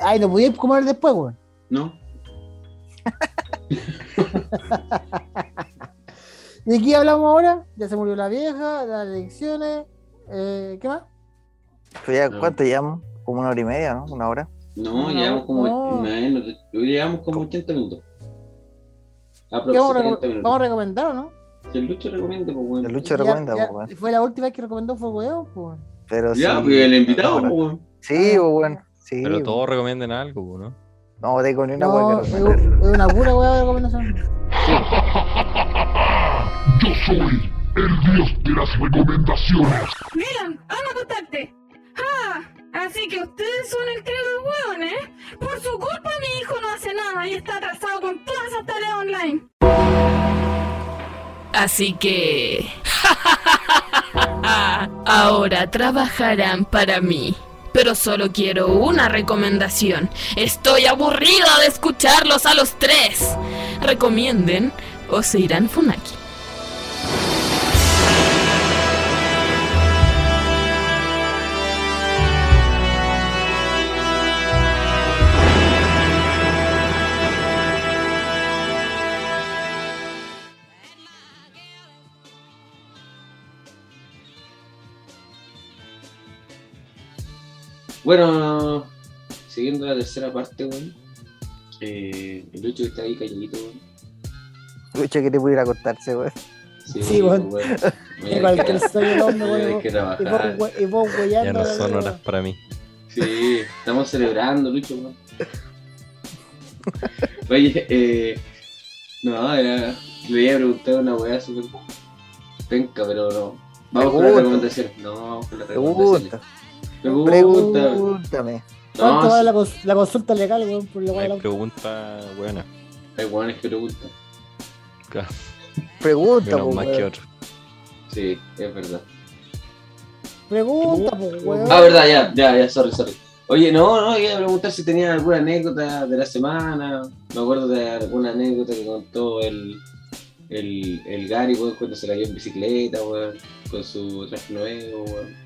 Ay, no podías comer después, weón. ¿No? ¿De qué hablamos ahora? Ya se murió la vieja, las elecciones. Eh, ¿Qué más? Ya. ¿Cuánto llevamos? Como una hora y media, ¿no? Una hora. No, No, llevamos como. no. menos llevamos como 80 minutos. ¿Qué vamos, minutos. vamos a recomendar o no? Que el Lucho recomienda, pues, weón. El Lucho Ya- recomienda, ya- pues. Fue la última vez que recomendó fue weón, pues. Pero Ya, sí, pues el invitado, pues, weón. Sí, pues, bueno. Sí. Pero pues. todos recomienden algo, ¿no? No tengo ni una No, que es, recomendar. es una pura weá de recomendación. Yo soy el dios de las recomendaciones. Anda a acostarte. Ah, así que ustedes son el trío de hueones. Por su culpa mi hijo no hace nada y está atrasado con todas esas tareas online. Así que... Ahora trabajarán para mí. Pero solo quiero una recomendación. Estoy aburrida de escucharlos a los tres. Recomienden o se irán Funaki. Bueno, siguiendo la tercera parte, weón. Eh, el Lucho que está ahí calladito, weón. Lucho que te pudiera acostarse, weón. Sí, weón. Igual que el sueño hombre, weón. que Y vos, trabajar. we- y vos Ya no son horas para mí. Sí, estamos celebrando, Lucho, weón. Oye, eh. No, era. Le iba a preguntar una weá súper penca, pero no. Vamos con la Pregunta. recomendación. No, vamos con la recomendación. Pregúntame. ¿Cuánto No, vale la, cons- la consulta legal, weón? Por la pregunta buena. hay weones que preguntan. Claro, Pregunta, menos más weón. que otro. Sí, es verdad. Pregunta, pues, weón. Ah, verdad, ya, ya, ya, sorry, sorry. Oye, no, no, iba a preguntar si tenían alguna anécdota de la semana. Me acuerdo de alguna anécdota que contó el, el, el Gary, weón, cuando se cayó en bicicleta, weón, con su traje nuevo, weón.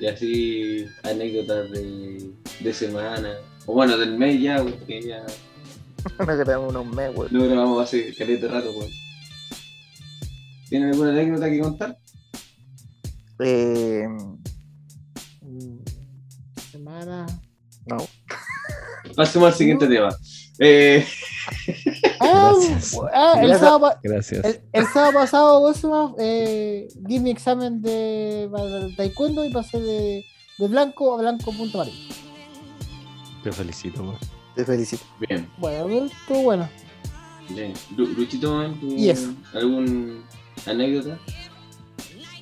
Y así, anécdotas de, de semana. O bueno, del mes ya, weón, que ya No grabamos unos mes, weón. no grabamos hace caleta de rato, weón. ¿Tienen alguna anécdota que contar? Eh, Semana. no. Pasemos al siguiente tema. Eh, Ah, Gracias. ah, el, sábado, pa- Gracias. el, el sábado pasado, eh, di mi examen de, taekwondo y pasé de, de blanco a blanco punto amarillo. Te felicito, weón. Te felicito. bien, Bueno, estuvo bueno. bien. Lu- Luchito, man, ¿tú Y eso. ¿algún anécdota?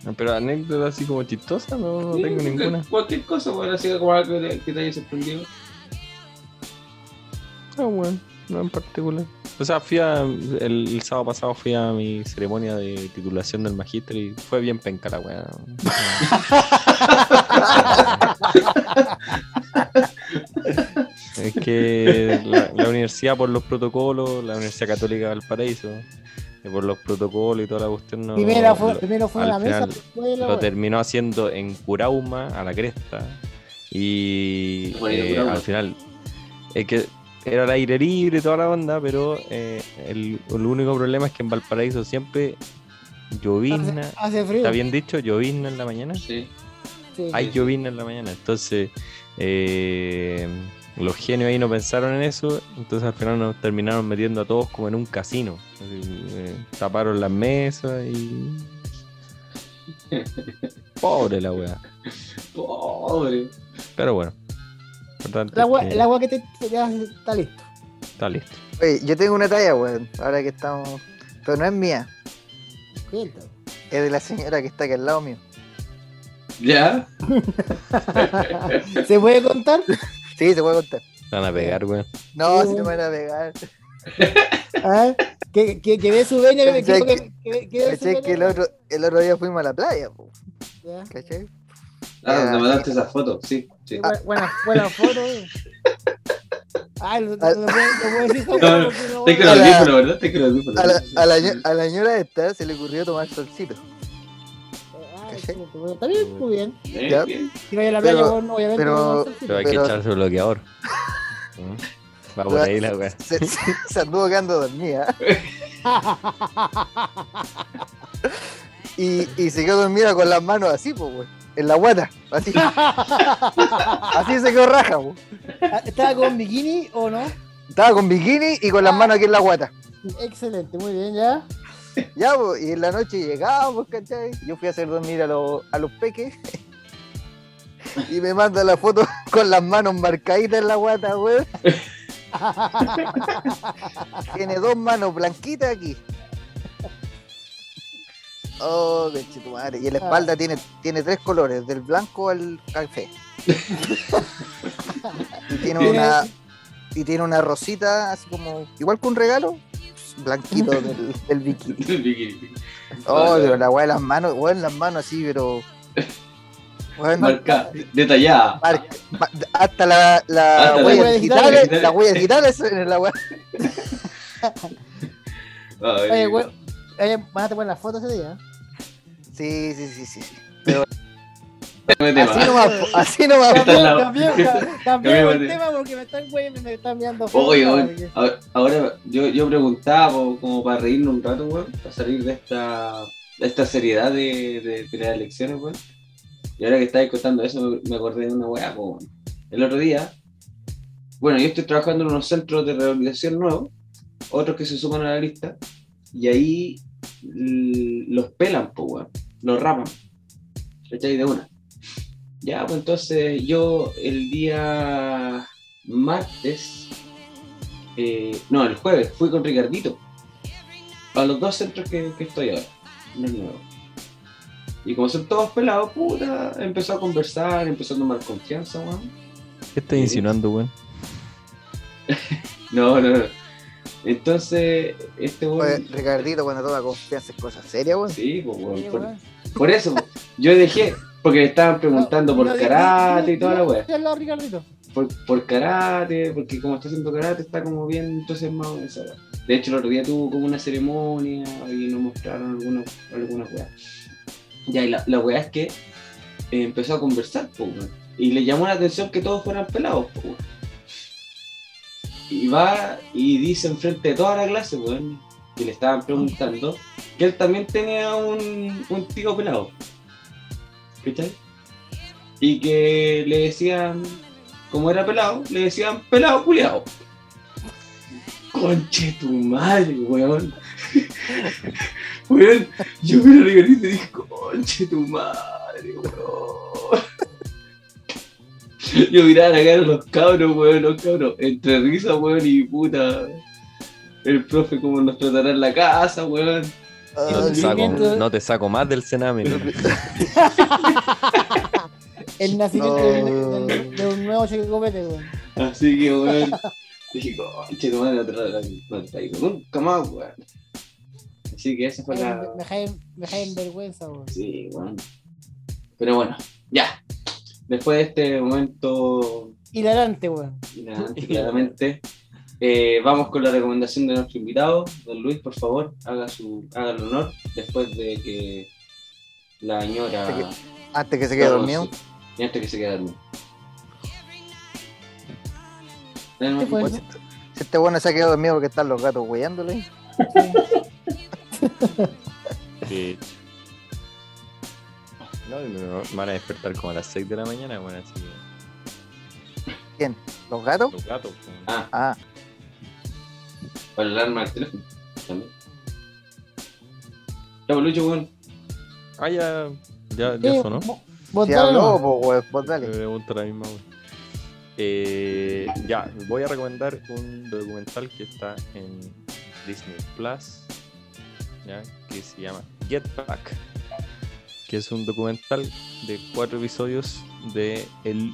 No, Pero anécdota así como chistosa, no, no Sí, tengo ninguna. Cualquier cosa, bueno, así como algo que te, que te haya sorprendido. No, weón, no en particular. O sea, fui a, el, el sábado pasado fui a mi ceremonia de titulación del magíster y fue bien penca la weá. es que la, la universidad por los protocolos, la Universidad Católica de Valparaíso, eh, por los protocolos y toda la cuestión no... primero fue, lo- primero fue al en la mesa, después la lo terminó haciendo en Curauma, a la cresta. Y eh, al final, es que era el aire libre y toda la onda, pero eh, el, el único problema es que en Valparaíso siempre llovizna. Hace, hace frío. ¿Está bien dicho? Llovizna en la mañana. Sí. Sí. Hay llovizna en la mañana. Entonces, eh, los genios ahí no pensaron en eso. Entonces, al final nos terminaron metiendo a todos como en un casino. Así, eh, taparon las mesas y. Pobre la weá. Pobre. Pero bueno. Importante El agua, que el agua que te, te- ya está listo. Está listo. Oye, yo tengo una talla, weón. Ahora que estamos. Pero no es mía. Cuéntame. Es de la señora que está aquí al lado mío. ¿Ya? ¿Se puede contar? Sí, se puede contar. Van a pegar, weón. No, si no me van a pegar. ¿Ah? Que, que, que ve su veña, que, ¿Cachai que, que- ve su. Que el veña. otro, el otro día fuimos a la playa, po. Ya. ¿Cachai? Ah, te mandaste esa foto, sí. sí. Sí, buena, buena, foto. Ay, lo, lo, lo, voy ¿verdad? A la, a, la, a la señora esta se le ocurrió tomar solcito. Ah, bueno, Está bien, muy bien. Bien, Ya. Si vaya a la playa, Pero- pero- no va a ser Pero hay Pero- que echarse bloqueador. ¿Mm? Va por ahí la weá. Se, se- se anduvo quedando dormida. Y, y se quedó dormida con las manos así, pues, güey. En la guata. Así. así se quedó raja, pues. Ah, ¿Estaba con bikini o no? Estaba con bikini y con las manos aquí en la guata. Excelente, muy bien, ya. Ya, y en la noche llegábamos, ¿cachai? Yo fui a hacer dormir a, los a los peques. Y me manda la foto con las manos marcaditas en la guata, güey. Tiene dos manos blanquitas aquí. Oh, qué madre. Y en la espalda tiene, tiene tres colores, del blanco al café. y tiene una y tiene una rosita así como igual que un regalo blanquito del, del bikini. Bikini. Oh, pero la weá de las manos, weá en las manos así, pero. Weón, Marca, detallada. marca- ma- hasta la, la Hasta la huella digital, digital. la huella digital es en la weá. Oye, oye, van a poner las fotos ese día. Sí, sí, sí, sí. sí. Cambio de Así tema. nomás, así la- Cambiemos cambiemos- cambiemos el tema porque me están, güey, me están mirando Oye, porque- ahora- ahora yo, yo preguntaba como para reírnos un rato, weón, para salir de esta, de esta seriedad de, de, de las elecciones, weón. Y ahora que estáis contando eso, me, me acordé de una weá, weón. El otro día bueno, yo estoy trabajando en unos centros de rehabilitación nuevos, otros que se suman a la lista, y ahí los pelan, pues, weón, los rapan, ¿cachai? De una. Ya, pues entonces yo el día martes, eh, no, el jueves, fui con Ricardito a los dos centros que, que estoy ahora, el nuevo. Y como son todos pelados, puta, empezó a conversar, empezó a tomar confianza, weón. ¿Qué estás insinuando, weón? No, no, no. Entonces, este Oye, weón. Ricardito, cuando toma confianza es cosa seria, weón. Sí, pues, weón, Sí, por, weón. por eso, yo dejé, porque me estaban preguntando No, por no, karate y toda la al lado, Ricardito. Por, por karate, porque como está haciendo karate, está como bien entusiasmado en esa weá. De hecho, el otro día tuvo como una ceremonia y nos mostraron algunas algunas weas. Ya, y la, la weá es que eh, empezó a conversar, pues, weón. Y le llamó la atención que todos fueran pelados, pues, weón. Y va y dice enfrente de toda la clase, weón, que le estaban preguntando, que él también tenía un, un tío pelado. ¿Cachai? Y que le decían, como era pelado, le decían pelado culiado. Conche tu madre, weón. weón, yo me lo y dije, conche tu madre, weón. Yo miraba la cara de los cabros, weón, los cabros, entre risas, weón, y puta. El profe como nos tratará en la casa, weón. No Ah, te, saco, nacimiento- no te saco más del cename. ¿no? El nacimiento No. de, un nuevo cheque copete, weón. Así que, weón, dije, conche tu madre, no te no te traigo nunca más, weón. Así que esa fue Me la... me dejáis en vergüenza, weón. Sí, bueno. Pero bueno, ya. Después de este momento Hilarante, weón. hilarante, claramente, eh, vamos con la recomendación de nuestro invitado. Don Luis, por favor, haga su haga el honor después de que la señora... Antes que se quede dormido. Y antes que se quede dormido. ¿Qué fue Pues, eso? Si este bueno se ha quedado dormido porque están los gatos hueándole. Sí. No, y me van a despertar como a las 6 de la mañana, bueno, así que ¿Quién? ¿Los gatos? los gatos. pues. Ah, Ah, para el alarma del teléfono. También. Ya, pues, Lucho, weón. Ah, ya, ya, Sí, ya sonó. vo- vos dale weón, vos Me dale. pregunto la misma, güey. Eh, ya, voy a recomendar un documental que está en Disney Plus, ¿ya? que se llama Get Back, que es un documental de cuatro episodios de el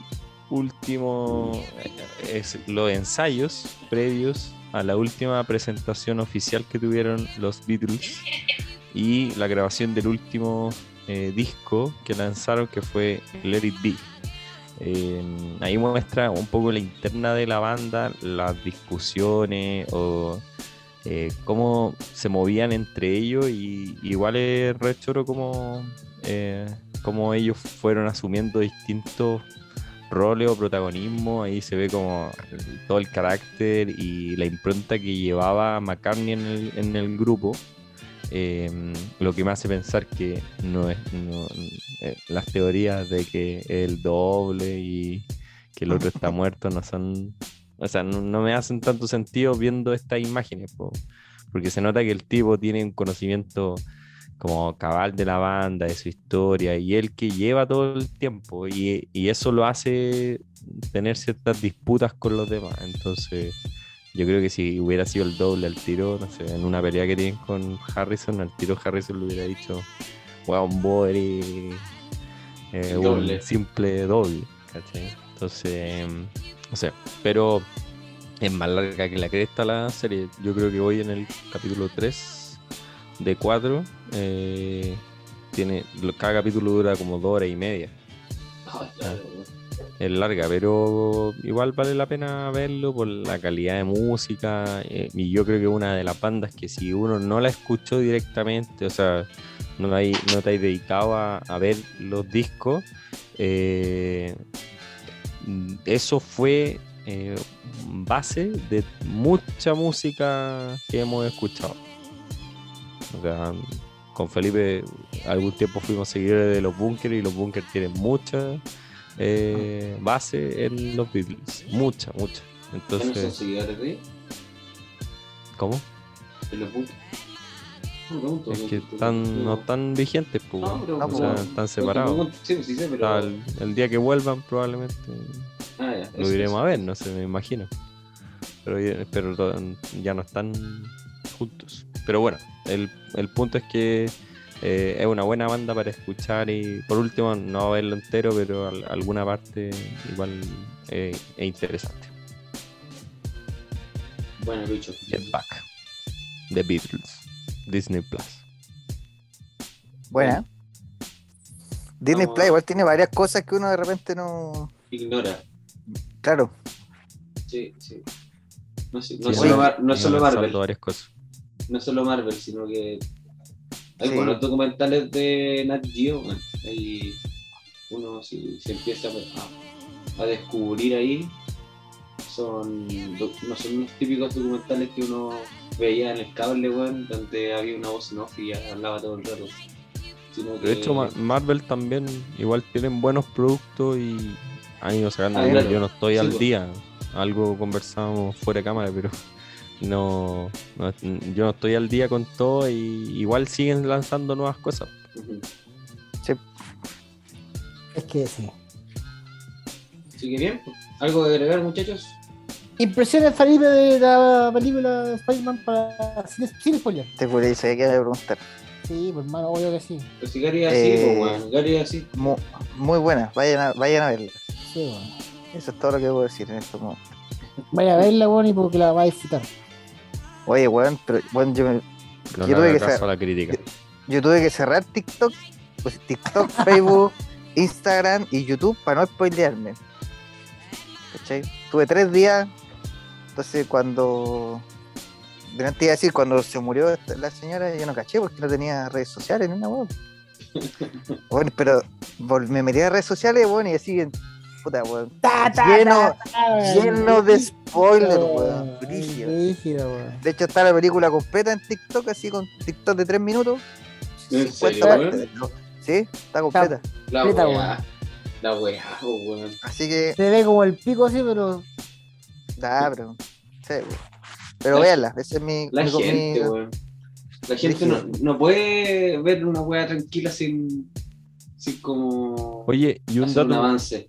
último, eh, es los ensayos previos a la última presentación oficial que tuvieron los Beatles y la grabación del último eh, disco que lanzaron que fue Let It Be. Eh, ahí muestra un poco la interna de la banda, las discusiones o eh, cómo se movían entre ellos y igual es re choro como, eh, como ellos fueron asumiendo distintos roles o protagonismo, ahí se ve como todo el carácter y la impronta que llevaba McCartney en el, en el grupo. Eh, lo que me hace pensar que no es no- eh, las teorías de que es el doble y que el otro está muerto no son o sea no, no me hacen tanto sentido viendo estas imágenes po, porque se nota que el tipo tiene un conocimiento como cabal de la banda, de su historia, y él que lleva todo el tiempo, y, y eso lo hace tener ciertas disputas con los demás. Entonces, yo creo que si hubiera sido el doble al tiro, no sé, en una pelea que tienen con Harrison, al tiro Harrison le hubiera dicho, weón, vos eres eh, un simple doble, ¿cachai? Entonces, no sé, pero es más larga que la cresta la serie. Yo creo que voy en el capítulo 3 de 4. eh, tiene, cada capítulo dura como dos horas y media. Ay, weón. Es larga, pero igual vale la pena verlo por la calidad de música. eh, y yo creo que una de las bandas que si uno no la escuchó directamente, o sea, no, hay, no te has dedicado a, a ver los discos, eh, eso fue eh, base de mucha música que hemos escuchado. O sea, con Felipe algún tiempo fuimos seguidores de los bunkers y los bunkers tienen mucha eh, base en los Beatles. Mucha, mucha. ¿Ya no son Entonces, seguidores de ¿cómo? de los buques? No, Es que están, no están vigentes, pues, No, pero- o sea, están separados. Sí, pues sí sé, O pero. sea, el, el día que vuelvan, probablemente Ah, ya, lo iremos a ver, no sé, me imagino. Pero, ya no están juntos. Pero bueno, el, el punto es que eh, es una buena banda para escuchar y por último, no va a verlo entero, pero al- alguna parte igual eh, es interesante. Bueno, Lucho. Get Back. The Beatles. Disney Plus. Buena. Disney Vamos. Plus igual tiene varias cosas que uno de repente no. Ignora. Claro, Sí, sí. No, sé, no Sí, solo, no, Mar- no solo Marvel. varias cosas. No solo Marvel, sino que. Hay Sí. buenos documentales de Nat Geo, man. Ahí uno si se empieza a, a descubrir ahí. Son, no son los típicos documentales que uno veía en el cable, weón, donde había una voz en off y hablaba todo el rato. Sino De hecho, Marvel también igual tienen buenos productos y han ido sacando. Ah, claro. Yo no estoy Sí, al pues. día. Algo conversábamos fuera de cámara, pero no, no- yo no estoy al día con todo y igual siguen lanzando nuevas cosas. Ujú. Es que sí. Así que bien, pues. ¿algo de agregar, muchachos? Impresiones Felipe de la película de Spider-Man para sin, sin spoiler. te pude decir que preguntar. Sí, pues hermano, obvio que sí. Pues si Gary es así, Eh, pues, weón. Gary es así. Mu- Muy, buena, vayan a, vayan a verla. Sí, bueno. Eso es todo lo que puedo decir en esto momento. Vaya a verla, bueno, y porque la va a disfrutar. Oye, weón, pero bueno, yo, me- No Yo tuve que la crítica. yo tuve que cerrar TikTok, pues TikTok, Facebook, Instagram y YouTube para no spoilearme. ¿Cachai? Tuve tres días, entonces cuando. Delante iba a decir, cuando se murió la señora, yo no caché porque no tenía redes sociales ni una web. Bueno, pero me metí a redes sociales, bueno, y así, puta, weón. Lleno, lleno de spoilers, weón. De hecho, está la película completa en TikTok, así con TikTok de 3 minutos. ¿En 50 serio, partes. Sí, está completa. La weá. La weá, oh, weón. Así que, Se ve como el pico así, pero da, pero. sí, weón. pero La- véanla, ese es mi. La mi- gente, mi- weón. La gente no, no puede ver una weá tranquila sin, sin como Oye, y un dato avance.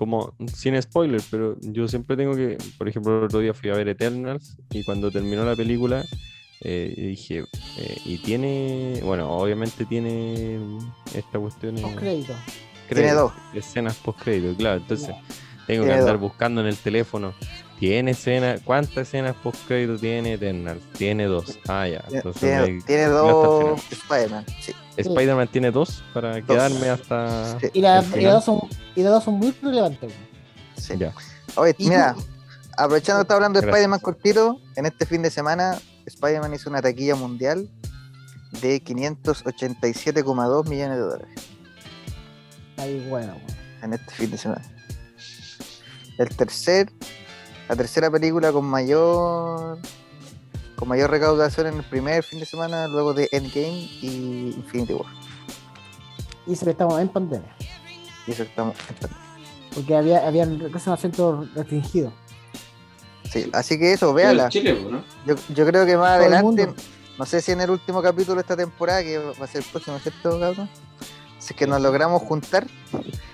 Como sin spoiler, pero yo siempre tengo que, por ejemplo, el otro día fui a ver Eternals y cuando terminó la película eh, dije, eh, y tiene, bueno, obviamente tiene esta cuestión eh, crédito. Tiene dos. escenas post crédito, claro, entonces tengo que andar dos. buscando en el teléfono. Tiene escenas, ¿cuántas escenas post crédito tiene Eternals? Tiene dos. Ah, ya. Tiene, Entonces tiene- me- tiene no está dos Spider-Man. Sí, Spider-Man tiene dos para quedarme hasta sí, Y las dos son, y las dos son muy relevantes, weón. sí. Ya. Oye, mira, aprovechando que está hablando de. Spider-Man cortito, en este fin de semana, Spider-Man hizo una taquilla mundial de 587,2 millones de dólares Ahí, bueno, weón. en este fin de semana. El tercer, la tercera película con mayor con mayor recaudación en el primer fin de semana, luego de Endgame y Infinity War. Y se que estamos en pandemia. Y eso estamos en pandemia. Porque había, habían casi un acento restringido. Sí, así que eso, véala. en Chile, ¿no? Yo, yo creo que más Todo adelante, no sé si en el último capítulo de esta temporada, que va a ser el próximo, ¿cierto, cabrón? Si es que nos logramos juntar,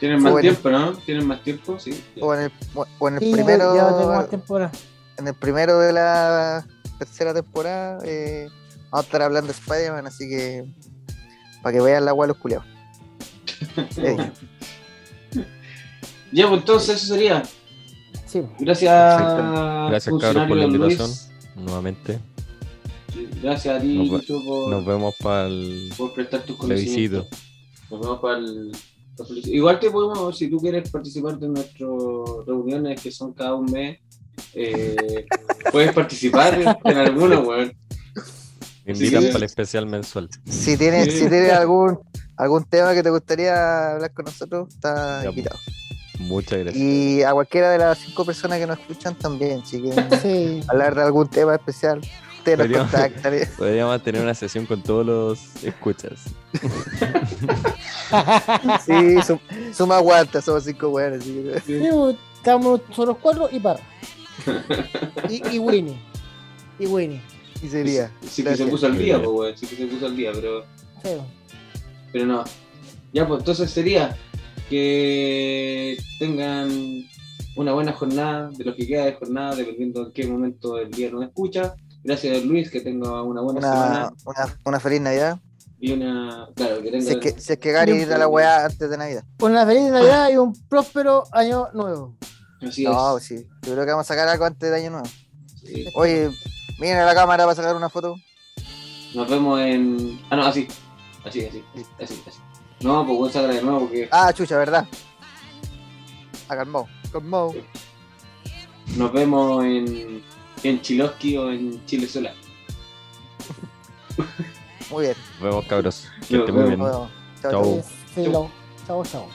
Tienen más tiempo, ¿no? Tienen más tiempo, sí. o en el, o en el Sí, ya- primero, ya tengo más temporada. en el primero de la tercera temporada, eh, vamos a estar hablando de Spider-Man, así que para que vean la agua los culiados. Eh, Ya, pues entonces eso sería. Sí, Gracias, Gracias, cabros, por la invitación. Luis. Nuevamente. Gracias a ti, Nos por, Nos vemos para el por prestar tus conocimientos. Nos vemos para el. Igual te podemos, si tú quieres participar de nuestras reuniones que son cada un mes, eh, puedes participar en alguna, weón. Me invitan Sí. para el especial mensual. si tienes, si tienes algún algún tema que te gustaría hablar con nosotros, está Ya, invitado. Muchas gracias. Y a cualquiera de las cinco personas que nos escuchan también, si quieren sí. hablar de algún tema especial, ustedes nos Podríamos- contactan. Podríamos tener una sesión con todos los escuchas. Sí, sum- suma aguanta, somos cinco que- Sí, pues, Estamos nosotros cuatro y para. Y, y Winnie. Y Winnie. Y sería. Sí que se puso al día, pues, weón. Sí que se puso al día, pero. Feo. Pero no. Ya, pues entonces sería que tengan una buena jornada, de lo que queda de jornada, dependiendo en qué momento del día nos escucha. Gracias Luis, que tenga una buena Una, semana una, una feliz Navidad. y una. Claro, que tenga. Si es que, si es que Gary irá a la weá antes de Navidad. Una feliz Navidad y un próspero año nuevo. Así No, es. sí. Yo creo que vamos a sacar algo antes de Año Nuevo. Sí. Oye, miren a la cámara para sacar una foto. Nos vemos en. Ah, no, así. Así, así. Así, así. No, pues buen sacar de nuevo porque Ah, chucha, ¿verdad? A calmado. Calmado. nos vemos en. En Chiloski o en Chile Sola. Muy bien. Nos vemos, cabros. Que estén muy bien. Chao, Chau. chau. Sí, lo- Chao, chao.